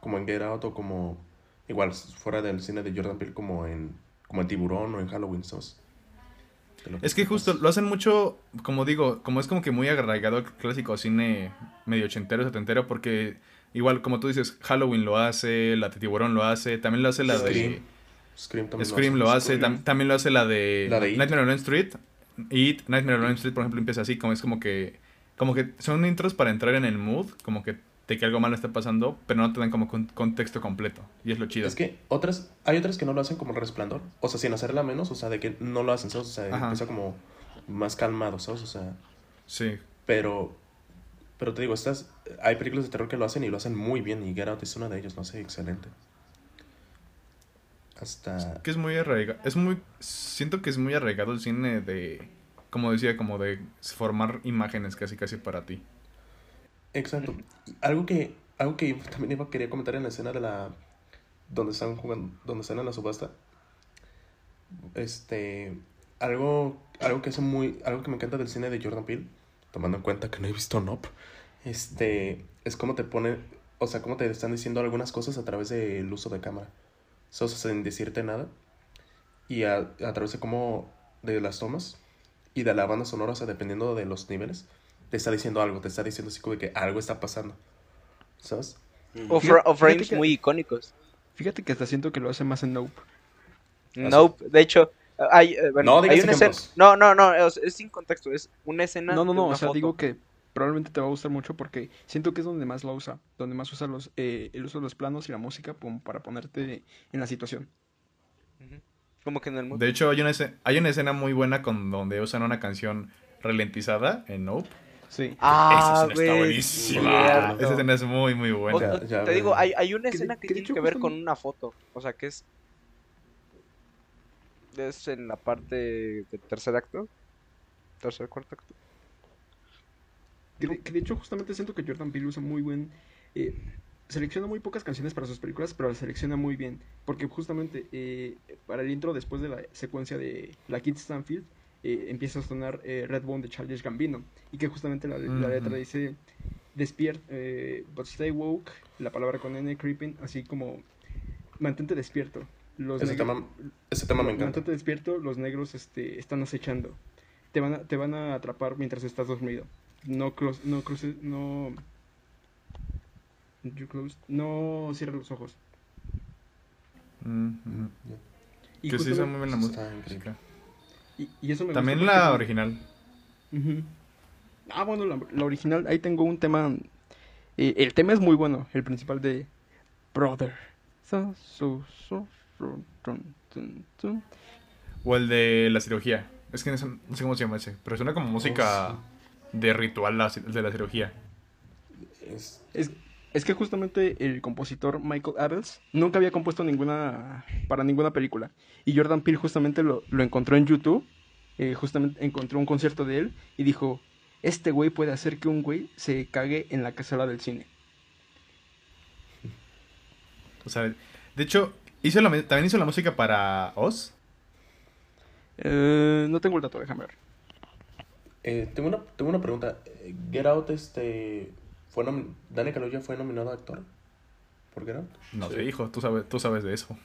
Como en Get Out o como igual fuera del cine de Jordan Peele como en como en Tiburón o en Halloween, ¿sabes? Lo Es que justo lo hacen mucho, como digo, como es como que muy arraigado al clásico cine medio ochentero, setentero, porque igual como tú dices, Halloween lo hace, la de Tiburón lo hace, también lo hace la de... Scream. Scream también Scream lo hace, Scream. tam- también lo hace la de, La de. Nightmare on Elm Street. It, Nightmare on Elm Street, por ejemplo, empieza así, como es como que como que son intros para entrar en el mood, como que de que algo malo está pasando, pero no te dan como con- contexto completo, y es lo chido. Es que otras, hay otras que no lo hacen como el resplandor. O sea, sin hacerla menos, o sea, de que no lo hacen, ¿sabes? O sea, Ajá. empieza como más calmado, ¿sabes? O sea, Sí. pero, pero te digo, estas, hay películas de terror que lo hacen y lo hacen muy bien. Y Get Out es una de ellas, lo hace excelente. Hasta... Que es muy arraigado, es muy siento que es muy arraigado el cine de como decía, como de formar imágenes casi casi para ti. Exacto. Algo que, algo que también iba, quería comentar en la escena de la... Donde están jugando, donde están en la subasta. Este... Algo, algo que es muy... Algo que me encanta del cine de Jordan Peele, tomando en cuenta que no he visto Nope, este... Es como te pone... O sea, como te están diciendo algunas cosas a través del uso de cámara. O sea, sin decirte nada. Y a, a través de cómo... De las tomas. Y de la banda sonora, o sea, dependiendo de los niveles te está diciendo algo, te está diciendo así como de que algo está pasando. ¿Sabes? O, Fíjate- fra- o frames que- muy icónicos. Fíjate que hasta siento que lo hace más en Nope. Nope, de hecho, hay, eh, bueno, No hay una escena. No, no, no, es, es sin contexto, es una escena. No, no, no, o sea, foto. digo que probablemente te va a gustar mucho porque siento que es donde más la usa, donde más usa los, eh, el uso de los planos y la música para ponerte en la situación. Como que en el mundo. De hecho, hay una, escena, hay una escena muy buena con donde usan una canción ralentizada en Nope. Sí. Ah, Esa escena está buenísima. cierto. Esa escena es muy, muy buena. O- Ya- o- ya te digo, hay, hay una escena que, tiene que ver con una foto. O sea, que es. Es en la parte del tercer acto. Tercer, cuarto acto. Que de, que de hecho justamente siento que Jordan Peele usa muy buen... eh, selecciona muy pocas canciones para sus películas, pero las selecciona muy bien. Porque justamente eh, para el intro, después de la secuencia de la Kid Stanfield, eh, empieza a sonar eh, Redbone de Childish Gambino. Y que justamente la, la letra dice, despierta, eh, but stay woke, la palabra con N, creeping, así como, mantente despierto. Los Ese tema, ese tema me encanta. Mantente despierto, los negros este, están acechando. Te van, a, te van a atrapar mientras estás dormido. No close, no cruce, no. You close, no cierres los ojos. Mm. Y, Que sí muy bien la música. y, y eso me También la porque- original. Ah, bueno, la, la original, ahí tengo un tema. eh, el tema es muy bueno, el principal de Brother. So, so, so, run, run, tun, tun. O el de la cirugía. Es que no sé, no sé cómo se llama ese. Pero suena como música de ritual de la cirugía. Es, Es, es que justamente el compositor Michael Abels nunca había compuesto ninguna para ninguna película. Y Jordan Peele justamente lo, lo encontró en YouTube. eh, justamente encontró un concierto de él y dijo: Este güey puede hacer que un güey se cague en la cazuela del cine. O sea, de hecho, hizo la, también hizo la música para Oz. Eh, no tengo el dato, déjame ver. Eh, tengo, una, tengo una pregunta. Eh, Get Out, este. Fue nomi- Dani Kaluuya fue nominado a actor por Get Out. No Sí. sé, hijo, tú sabes, tú sabes de eso.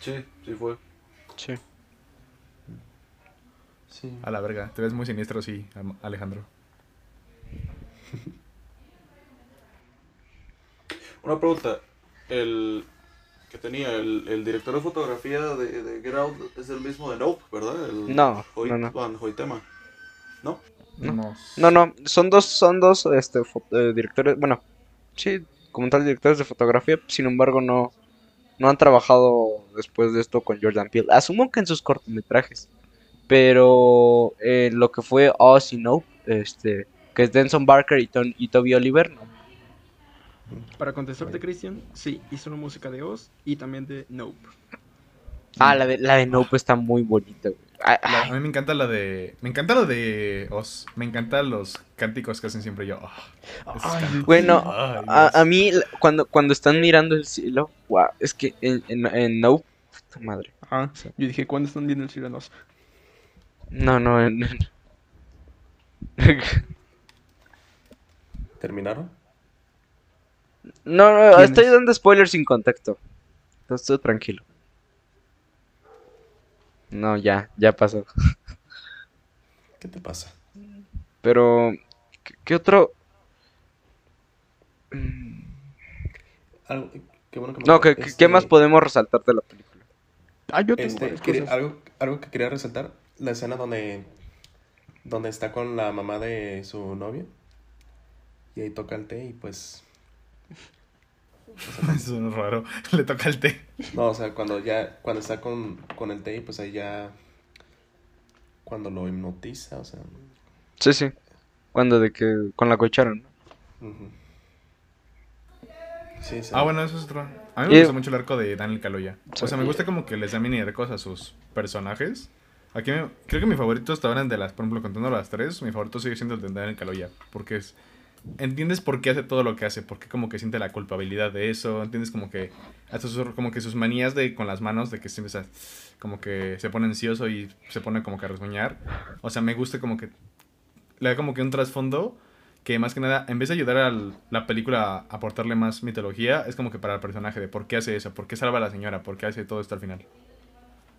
Sí, sí fue. Sí. Sí. A la verga, te ves muy siniestro, sí, Alejandro. Una pregunta. El que tenía el, el director de fotografía de, de Get Out es el mismo de Nope, ¿verdad? El No, no, no. Van Hoytema. ¿No? No. No, no, son dos, son dos este, eh, directores, bueno, sí, como tal directores de fotografía, sin embargo no, no han trabajado después de esto con Jordan Peele. Asumo que en sus cortometrajes, pero eh, lo que fue Oz y Nope, este, que es Denson Barker y Toby Oliver, no. Para contestarte, Christian, sí, hizo la música de Oz y también de Nope. Ah, la de, la de Nope está muy bonita, güey. Ah, La- ah, a mí me encanta la de. Me encanta lo de Oz. Me encantan los cánticos que hacen siempre yo. Ah, Ay. Bueno, Ay, a, mí, la- cuando, cuando están mirando el cielo, wow, es que en, en, en Nope, puta madre. Ah, yo dije, ¿cuándo están viendo el sirenos? No, no, en- en- ¿Terminaron? No, no, ¿Quién estoy es? dando spoilers sin contexto. Entonces, tranquilo. No, ya, ya pasó. ¿Qué te pasa? Pero, ¿qué, qué otro? Algo, qué bueno que me No, ¿qué, qué Este, más podemos resaltar de la película? Ah, yo tengo Este, quería- algo, algo que quería resaltar, la escena donde, donde está con la mamá de su novio y ahí toca el té y pues... Eso es raro. Le toca el té. No, o sea, cuando ya, cuando está con, con el té y pues ahí ya... Cuando lo hipnotiza, o sea... Sí, sí. Cuando de que con la cuchara, ¿no? Sí, sí. Ah, bueno, eso es otro. A mí me Y- gusta mucho el arco de Daniel Kaluuya. O sea, me gusta como que les da mini arcos a sus personajes. Aquí me- creo que mi favorito hasta ahora de las, por ejemplo, contando las tres, mi favorito sigue siendo el de Daniel Kaluuya. Porque es. Entiendes por qué hace todo lo que hace, porque como que siente la culpabilidad de eso, entiendes como que hasta sus, como que sus manías de con las manos, de que siempre está como que se pone ansioso y se pone como que a resguñar. O sea, me gusta como que le da como que un trasfondo que más que nada, en vez de ayudar a la película a aportarle más mitología, es como que para el personaje de por qué hace eso, por qué salva a la señora, por qué hace todo esto al final.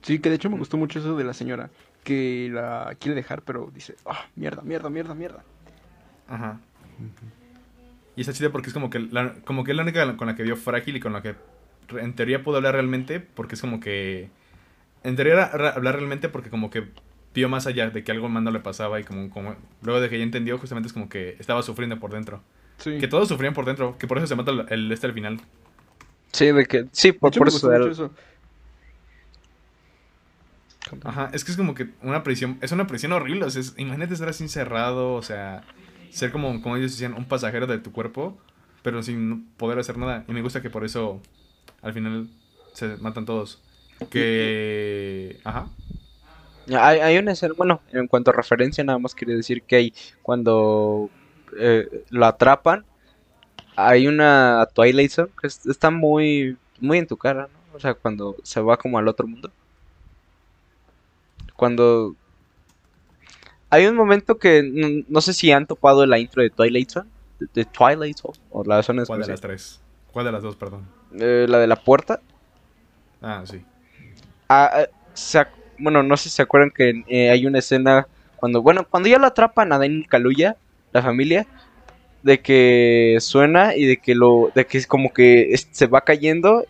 Sí, que de hecho me gustó mucho eso de la señora, que la quiere dejar, pero dice, ah, mierda, mierda, mierda, mierda. Ajá. Y está chido porque es como que, la, como que es la única con la que vio frágil y con la que en teoría pudo hablar realmente, porque es como que... En teoría era ra- hablar realmente porque como que vio más allá de que algo no le pasaba y como, como luego de que ya entendió justamente es como que estaba sufriendo por dentro. Sí. Que todos sufrían por dentro, que por eso se mata el, el este al final. Sí, de que, sí, por, por eso. mucho eso. Ajá, es que es como que una prisión, es una prisión horrible, o sea, es- imagínate estar así encerrado, o sea, ser como, como ellos decían, un pasajero de tu cuerpo, pero sin poder hacer nada. Y me gusta que por eso al final se matan todos. Que... Ajá. Hay, hay una escena, bueno, en cuanto a referencia, nada más quería decir que hay cuando eh, lo atrapan, hay una Twilight Zone que es- está muy, muy en tu cara, ¿no? O sea, cuando se va como al otro mundo. Cuando hay un momento que no, no sé si han topado la intro de Twilight Zone, de, de Twilight Zone, o la zona ¿Cuál de las tres? ¿Cuál de las dos, perdón? Eh, la de la puerta. Ah, sí. Ah, ah, bueno, no sé si se acuerdan que eh, hay una escena cuando, bueno, cuando ya lo atrapan a Daniel Kaluuya, la familia, de que suena y de que lo, de que es como que es- se va cayendo.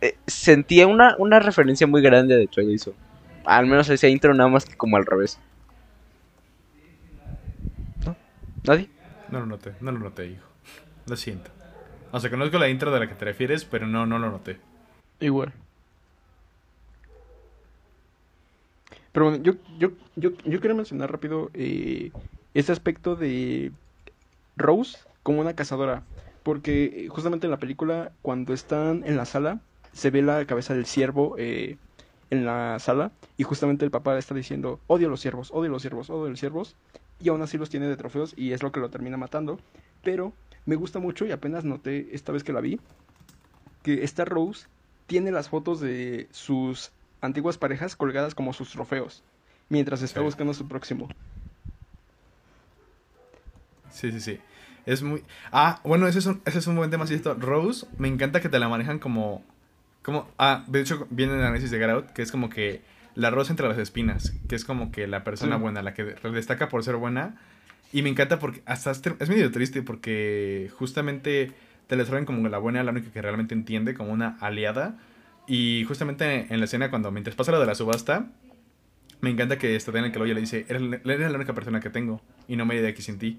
Eh, sentía una, una referencia muy grande de Twilight Zone. Al menos ese intro nada más que como al revés. ¿No? ¿Nadie? No lo noté, no lo noté, hijo. Lo siento. O sea, conozco la intro de la que te refieres, pero no, no lo noté. Igual. Pero bueno, yo, yo, yo, yo quiero mencionar rápido eh, este aspecto de Rose como una cazadora. Porque eh, justamente en la película, cuando están en la sala, se ve la cabeza del ciervo eh, en la sala. Y justamente el papá está diciendo, odio a los ciervos, odio a los ciervos, odio a los ciervos. Y aún así los tiene de trofeos y es lo que lo termina matando. Pero me gusta mucho y apenas noté esta vez que la vi, que esta Rose tiene las fotos de sus antiguas parejas colgadas como sus trofeos, mientras está Sí. buscando a su próximo. Sí, sí, sí. Es muy... Ah, bueno, ese es un, ese es un buen tema, ¿cierto? Rose, me encanta que te la manejan como... como ah, de hecho, viene en el análisis de Get Out, que es como que la rosa entre las espinas, que es como que la persona Sí. buena, la que destaca por ser buena. Y me encanta porque hasta es, medio triste porque justamente te la traen como la buena, la única que realmente entiende, como una aliada. Y justamente en la escena cuando mientras pasa lo de la subasta, me encanta que esta en el que lo oye le dice, eres, la- eres la única persona que tengo y no me iré de aquí sin ti.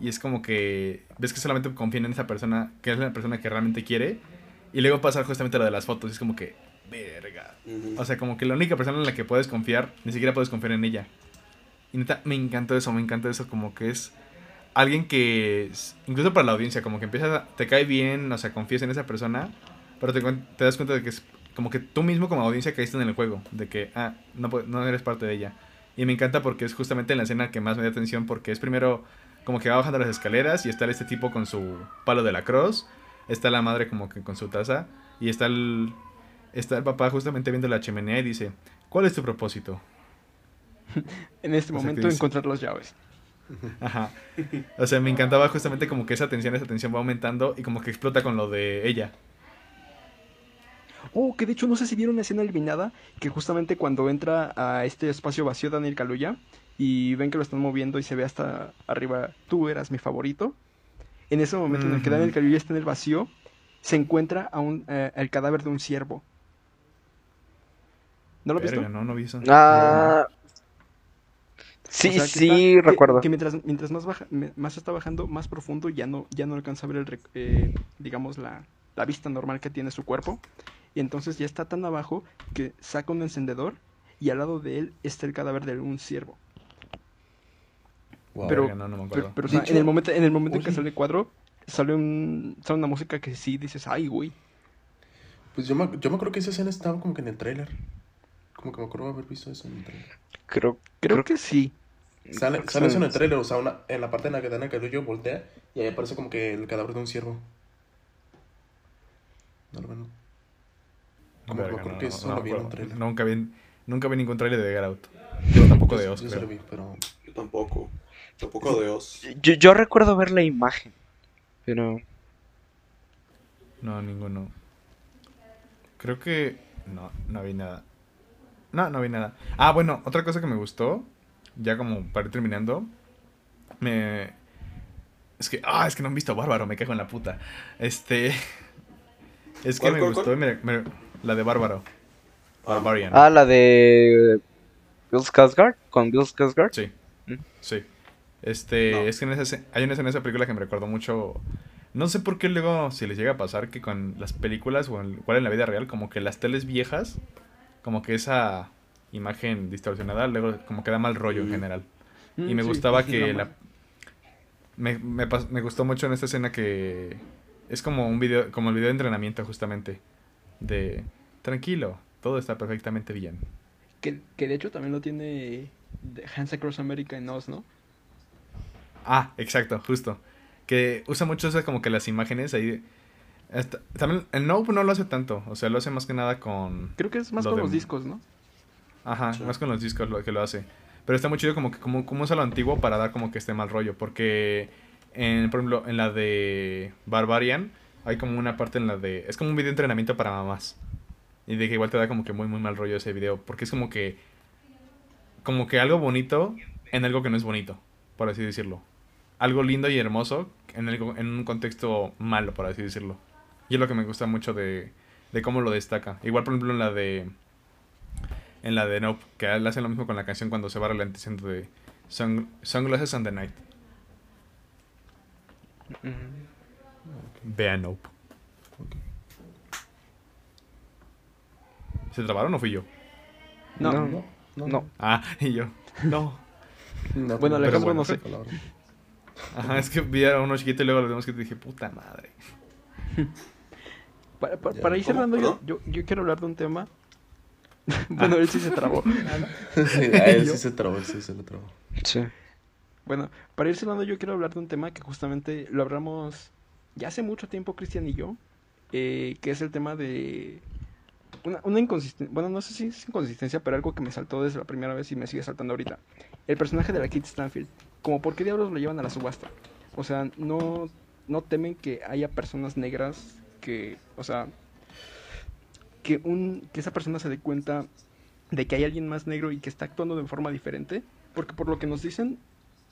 Y es como que ves que solamente confían en esa persona, que es la persona que realmente quiere. Y luego pasa justamente lo de las fotos. es como que, verga. O sea, como que la única persona en la que puedes confiar, ni siquiera puedes confiar en ella. Y neta, me encantó eso, me encanta eso, como que es alguien que, incluso para la audiencia, como que empieza, te cae bien, o sea, confías en esa persona, pero te, das cuenta de que es como que tú mismo como audiencia caíste en el juego, de que, ah, no, no eres parte de ella. Y me encanta porque es justamente en la escena que más me da atención, porque es primero como que va bajando las escaleras y está este tipo con su palo de la cruz, está la madre como que con su taza, y está el, está el papá justamente viendo la chimenea y dice, ¿cuál es tu propósito? En este O sea, que momento dice- encontrar las llaves. Ajá. O sea, me encantaba justamente como que esa tensión, esa tensión va aumentando y como que explota con lo de ella. Oh, que de hecho no sé si vieron la escena eliminada, que justamente cuando entra a este espacio vacío Daniel Kaluuya y ven que lo están moviendo y se ve hasta arriba, tú eras mi favorito. En ese momento en el que. Daniel Kaluuya está en el vacío, se encuentra a un, eh, el cadáver de un ciervo. ¿No lo? Verga, no, no vi eso. Ah. Sí, O sea, que sí, está- recuerdo. Que, mientras, mientras más baja, más está bajando, más profundo, ya no, ya no alcanza a ver el, eh, digamos, la, la vista normal que tiene su cuerpo. Y entonces ya está tan abajo que saca un encendedor y al lado de él está el cadáver de un ciervo. Wow. pero- Verga, no, no me Pero, acuerdo. pero, sea, en el momento, en el momento en que sale el cuadro, sale, un, sale una música que sí dices, ay, güey. Pues yo me, yo me acuerdo que esa escena estaba como que en el tráiler. Como que me acuerdo haber visto eso en el tráiler. Creo, Creo creo que sí. Sale, creo que sale eso en el tráiler, o sea, una, en la parte en la que Dana Caluyo voltea y ahí aparece como que el cadáver de un ciervo. No lo ven. Como que me acuerdo no, que eso no lo vi en un tráiler. Nunca vi, nunca vi ningún trailer de Get Out. Yo tampoco de Oz, yo lo vi, pero Yo tampoco. Tampoco de Oz. Yo, yo recuerdo ver la imagen. Pero. No, ninguno. Creo que... No, no vi nada. No, no vi nada. Ah, bueno, otra cosa que me gustó, ya como para ir terminando, me... Es que... Ah, es que no han visto Bárbaro, me cago en la puta. Este... Es que ¿Cuál, me cuál, gustó y me- me- la de Bárbaro. Barbarian. Ah, la de. Bill Skarsgård. Con Bill Skarsgård. Sí. ¿Mm? Sí. Este, No. es que en esa, hay una escena en esa película que me recordó mucho. No sé por qué luego, si les llega a pasar que con las películas o en- igual en la vida real, como que las teles viejas, como que esa imagen distorsionada, luego como que da mal rollo en Mm. general. Y Mm, me sí, gustaba que la... Me, me, me gustó mucho en esta escena que es como un video, como el video de entrenamiento justamente. De, tranquilo, todo está perfectamente bien. Que, que de hecho también lo tiene de Hands Across America en Oz, ¿no? Ah, exacto, justo. Que usa mucho eso como que las imágenes ahí. Esta- también el Nope no lo hace tanto, o sea, lo hace más que nada con... Creo que es más Lo con de- los discos, ¿no? Ajá, Sí. más con los discos lo que lo hace. Pero está muy chido como que como, como usa lo antiguo para dar como que este mal rollo, porque en, por ejemplo, en la de Barbarian hay como una parte en la de... Es como un video de entrenamiento para mamás. Y de que igual te da como que muy muy mal rollo ese video, porque es como que... Como que algo bonito en algo que no es bonito, por así decirlo. algo lindo y hermoso en, el- en un contexto malo, por así decirlo. Y es lo que me gusta mucho de, de cómo lo destaca. Igual, por ejemplo, en la de. En la de Nope, que él hace lo mismo con la canción cuando se va ralentizando de Sun- Sunglasses and the Night. Vea Nope. Ok. ¿Se trabaron o fui yo? No, No. No, no, No. Ah, y yo. No. No, Bueno, Alejandro, bueno, no sé. palabra. Ajá, es que vi a uno chiquito y luego lo vimos que te dije, puta madre. Para, para- Ya, para ir cerrando, yo, yo, yo quiero hablar de un tema. bueno, él sí se trabó. Sí, a él Yo- sí se trabó, él sí se le trabó. Sí. Bueno, para ir cerrando, yo quiero hablar de un tema que justamente lo hablamos ya hace mucho tiempo, Cristian y yo, eh, que es el tema de una, una inconsistencia, bueno, no sé si es inconsistencia, pero algo que me saltó desde la primera vez y me sigue saltando ahorita. El personaje de la Kit Stanfield, como por qué diablos lo llevan a la subasta. O sea, no, no temen que haya personas negras que, o sea, que, un, que esa persona se dé cuenta de que hay alguien más negro y que está actuando de forma diferente. Porque por lo que nos dicen,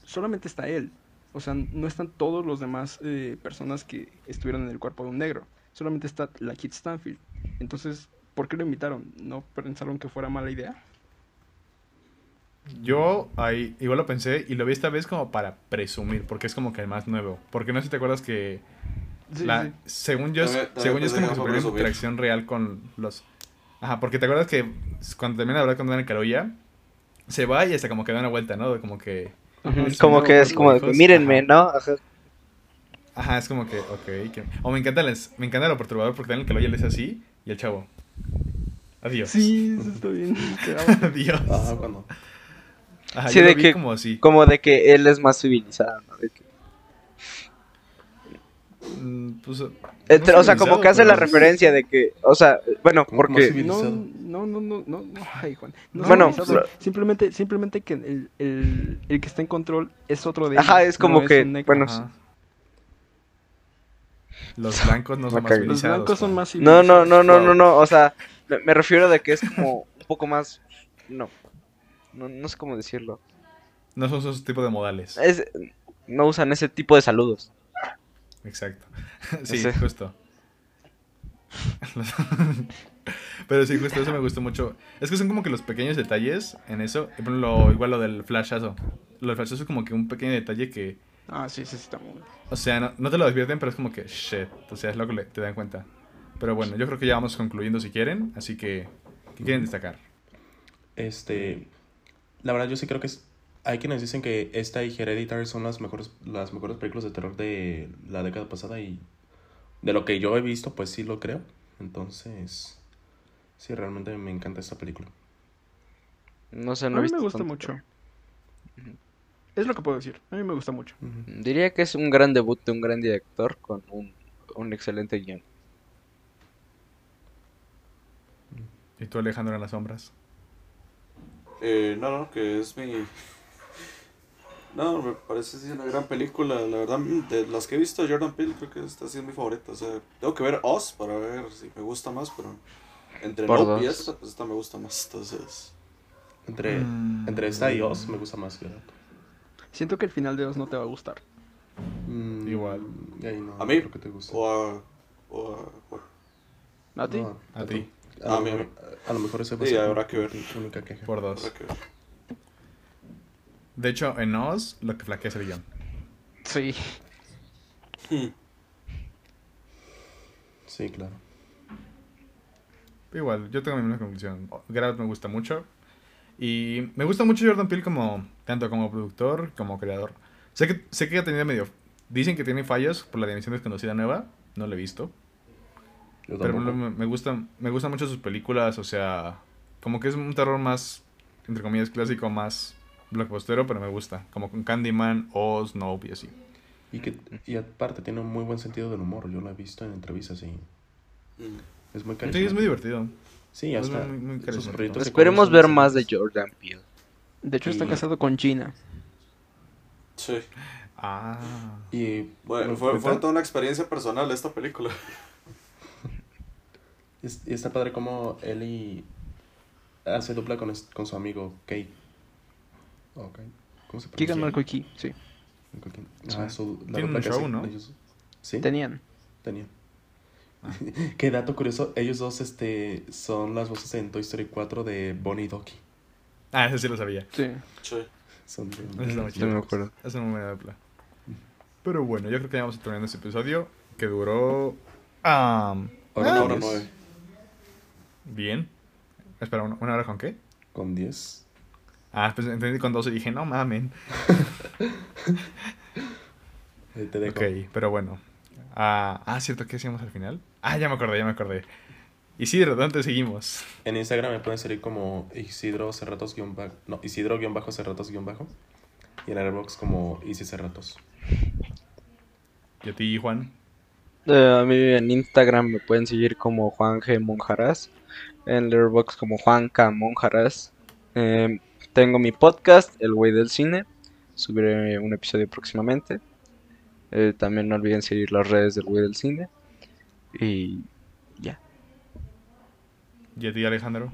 solamente está él. O sea, no están todos los demás eh, personas que estuvieron en el cuerpo de un negro. Solamente está la Kit Stanfield. Entonces, ¿por qué lo invitaron? ¿No pensaron que fuera mala idea? Yo ahí igual lo pensé y lo vi esta vez como para presumir, porque es como que el más nuevo. Porque no sé si te acuerdas que Sí, la- sí. según yo, es- También- también según yo es como que primera presumir. interacción real con los... Ajá, porque te acuerdas que cuando termina de hablar con Daniel Carolla, se va y hasta como que da una vuelta, ¿no? Como que... Ajá, Como que es como de que mírenme, ajá. ¿no? Ajá. Ajá, es como que, ok. que- O me encanta, les- me encanta lo perturbador porque Daniel Carolla le dice así y el chavo... Adiós. Sí, eso está bien. Adiós. Ah, cuando. Ajá, Sí, yo de lo vi que- como así. Como de que él es más civilizado, ¿no? De que- pues, Entre- no o sea, como que hace la pero- referencia de que, o sea, bueno, porque No, no, no, no, no, no, ay, Juan. No Bueno, civilizado, lo- simplemente, simplemente que el, el, el que está en control es otro de Ajá, ellos, es como no que, negro. bueno, Ajá. Los blancos no son Me más los civilizados. blancos son más no, no, no, no, no, no, o sea, me, me refiero de que es como un poco más, no, no, no sé cómo decirlo, No son esos tipos de modales. es, no usan ese tipo de saludos. Exacto. Sí, Ese. justo. Pero sí, justo eso me gustó mucho. Es que son como que los pequeños detalles en eso. Ejemplo, igual lo del flashazo. Lo del flashazo es como que un pequeño detalle que, Ah, sí, sí, sí, está muy o sea, no, no te lo advierten, pero es como que shit. O sea, es lo que le- te dan cuenta. Pero bueno, yo creo que ya vamos concluyendo si quieren. Así que, ¿qué quieren destacar? Este, la verdad yo sí creo que es, hay quienes dicen que esta y Hereditary son las mejores, las mejores películas de terror de la década pasada y de lo que yo he visto, pues sí lo creo. Entonces, sí, realmente me encanta esta película. No sé, A no he mí me visto gusta tanto, mucho. Es lo que puedo decir. A mí me gusta mucho. Diría que es un gran debut de un gran director con un, un excelente guion. Y tú, Alejandro, en las sombras. Eh, no, no, que es mi... No, me parece sí, una gran película. La verdad, de las que he visto, Jordan Peele, creo que esta sí es mi favorita. O sea, tengo que ver Oz para ver si me gusta más, pero entre Por Nope y dos. esta, pues esta me gusta más. Entonces, Entre, Mm. entre esta y Oz me gusta más. ¿verdad? Siento que el final de Oz no te va a gustar. Mm, Igual. y ahí no, a mí, creo que te gusta. o a... O a bueno, ¿A ti? No, A ti. A, A lo mí, a mejor, a lo mejor ese va a Sí, ser habrá que ver. única queja. Por dos. habrá que ver. De hecho, en Oz, lo que flaquea es el guion. Sí. Sí, claro. Igual, yo tengo mi misma conclusión. Get Out me gusta mucho. Y me gusta mucho Jordan Peele como, tanto como productor como creador. Sé que, sé que ha tenido medio... Dicen que tiene fallos por la dimensión desconocida nueva. No lo he visto. Yo Pero me, me gustan, me gustan mucho sus películas. O sea, como que es un terror más, entre comillas, clásico, más blockbustero, pero me gusta. Como con Candyman, Oz, Nope y así. Y, que, y aparte tiene un muy buen sentido del humor. Yo lo he visto en entrevistas y Mm. es muy Sí, carismático. es muy divertido. Sí, es hasta muy- muy sus carismático. Esperemos ver más de. Jordan Peele. De hecho, está casado con Gina. Sí. Ah. Y Bueno, fue, fue toda una experiencia personal esta película. es- y está padre como Ellie hace dupla con, es- con su amigo Kate. Ok. ¿Cómo se pronuncia? Keegan Michael Key, sí. Ah, su, la Tienen un show, ¿no? ellos. Sí, Tenían. tenían. Ah. Qué dato curioso, ellos dos este, son las voces en Toy Story 4 de Bonnie y Doki. Ah, ese sí lo sabía. Sí. Sí. Son de- muy No me acuerdo. Es una buena dupla. Pero bueno, yo creo que ya vamos terminando este episodio. Que duró. ah, Hora ah, Ahora con nueve. 10. bien. Espera, ¿una, una hora con qué? Con 10. Ah, pues entendí con 12 y dije, no mamen. Ahí te dejo. Ok, pero bueno. Ah, ah, cierto, ¿qué hacíamos al final? Ah, ya me acordé, ya me acordé. Isidro, ¿dónde seguimos? En Instagram me pueden seguir como Isidro Cerratos guion bajo. No, Isidro guion bajo Cerratos guion bajo. Y en Airbox como Easy Cerratos. ¿Y a ti, Juan? Eh, a mí en Instagram me pueden seguir como Juan G. Monjaras. En Letterboxd como Juan K. Monjaras. Eh, tengo mi podcast, El Güey del Cine. Subiré un episodio próximamente. Eh, también no olviden seguir las redes del Güey del Cine. Y ya. ¿Y a ti, Alejandro?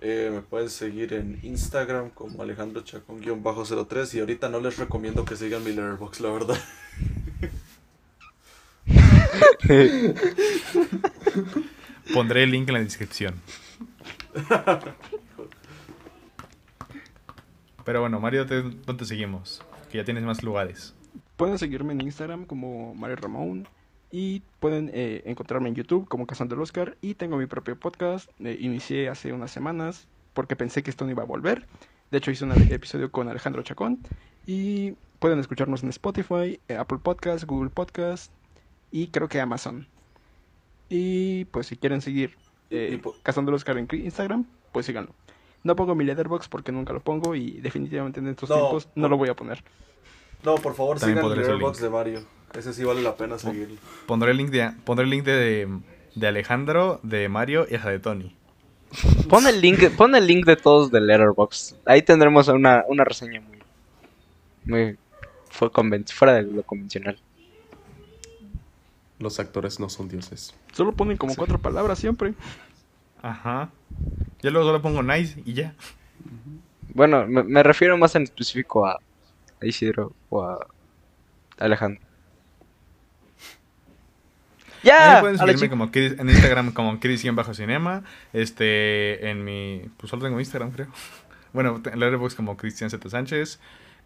Eh, me puedes seguir en Instagram como Alejandro Chacón-03 y ahorita no les recomiendo que sigan mi Letterboxd, la verdad. Pondré el link en la descripción. Pero bueno, Mario, ¿te- ¿dónde seguimos? Que ya tienes más lugares. Pueden seguirme en Instagram como Mario Ramón. Y pueden eh, encontrarme en YouTube como Cazando el Oscar. Y tengo mi propio podcast. eh, inicié hace unas semanas porque pensé que esto no iba a volver. De hecho, hice un episodio con Alejandro Chacón. Y pueden escucharnos en Spotify, eh, Apple Podcast, Google Podcast y creo que Amazon. Y pues si quieren seguir eh, Cazando el Oscar en Instagram, pues síganlo. No pongo mi letterbox porque nunca lo pongo y definitivamente en estos No, tiempos no lo voy a poner. No, por favor, También sigan el Letterboxd de Mario. Ese sí vale la pena seguirlo. Pondré el link de, pondré el link de, de Alejandro, de Mario y hasta de Tony. Pon el link, pon el link de todos de Letterboxd. Ahí tendremos una, una reseña muy, muy fue conven- fuera de lo convencional. Los actores no son dioses. Solo ponen como Sí. cuatro palabras siempre. Ajá. Yo luego solo pongo nice y ya. Bueno, me, me refiero más en específico a, a Isidro o a Alejandro. ¡Ya! pueden la seguirme como Chris- en Instagram como bajo cinema Este, en mi. Pues solo tengo Instagram, creo. Bueno, en Letterboxd como Cristian Z. Sánchez.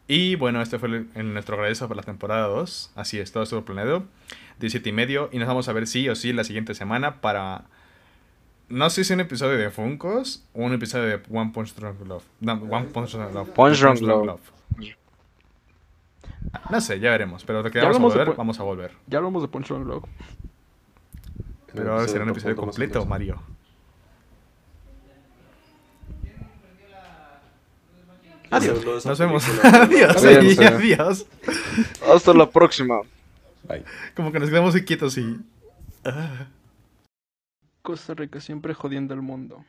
Y bueno, este fue el- en nuestro agradecido por la temporada 2. Así es, todo estuvo planeado. 17 y medio. Y nos vamos a ver sí o sí la siguiente semana para. No sé si un episodio de Funkos o un episodio de One Punch Drunk Love. No, One Punch Drunk Love. Punch Drunk Love. No sé, ya veremos. Pero de que vamos a volver, vamos a volver. Ya hablamos de Punch Drunk Love. Pero ahora será un episodio completo, Mario. Adiós. Lo Nos vemos. adiós, Adiós. adiós. Hasta la próxima. Bye. Como que nos quedamos quietos y. Costa Rica siempre jodiendo al mundo.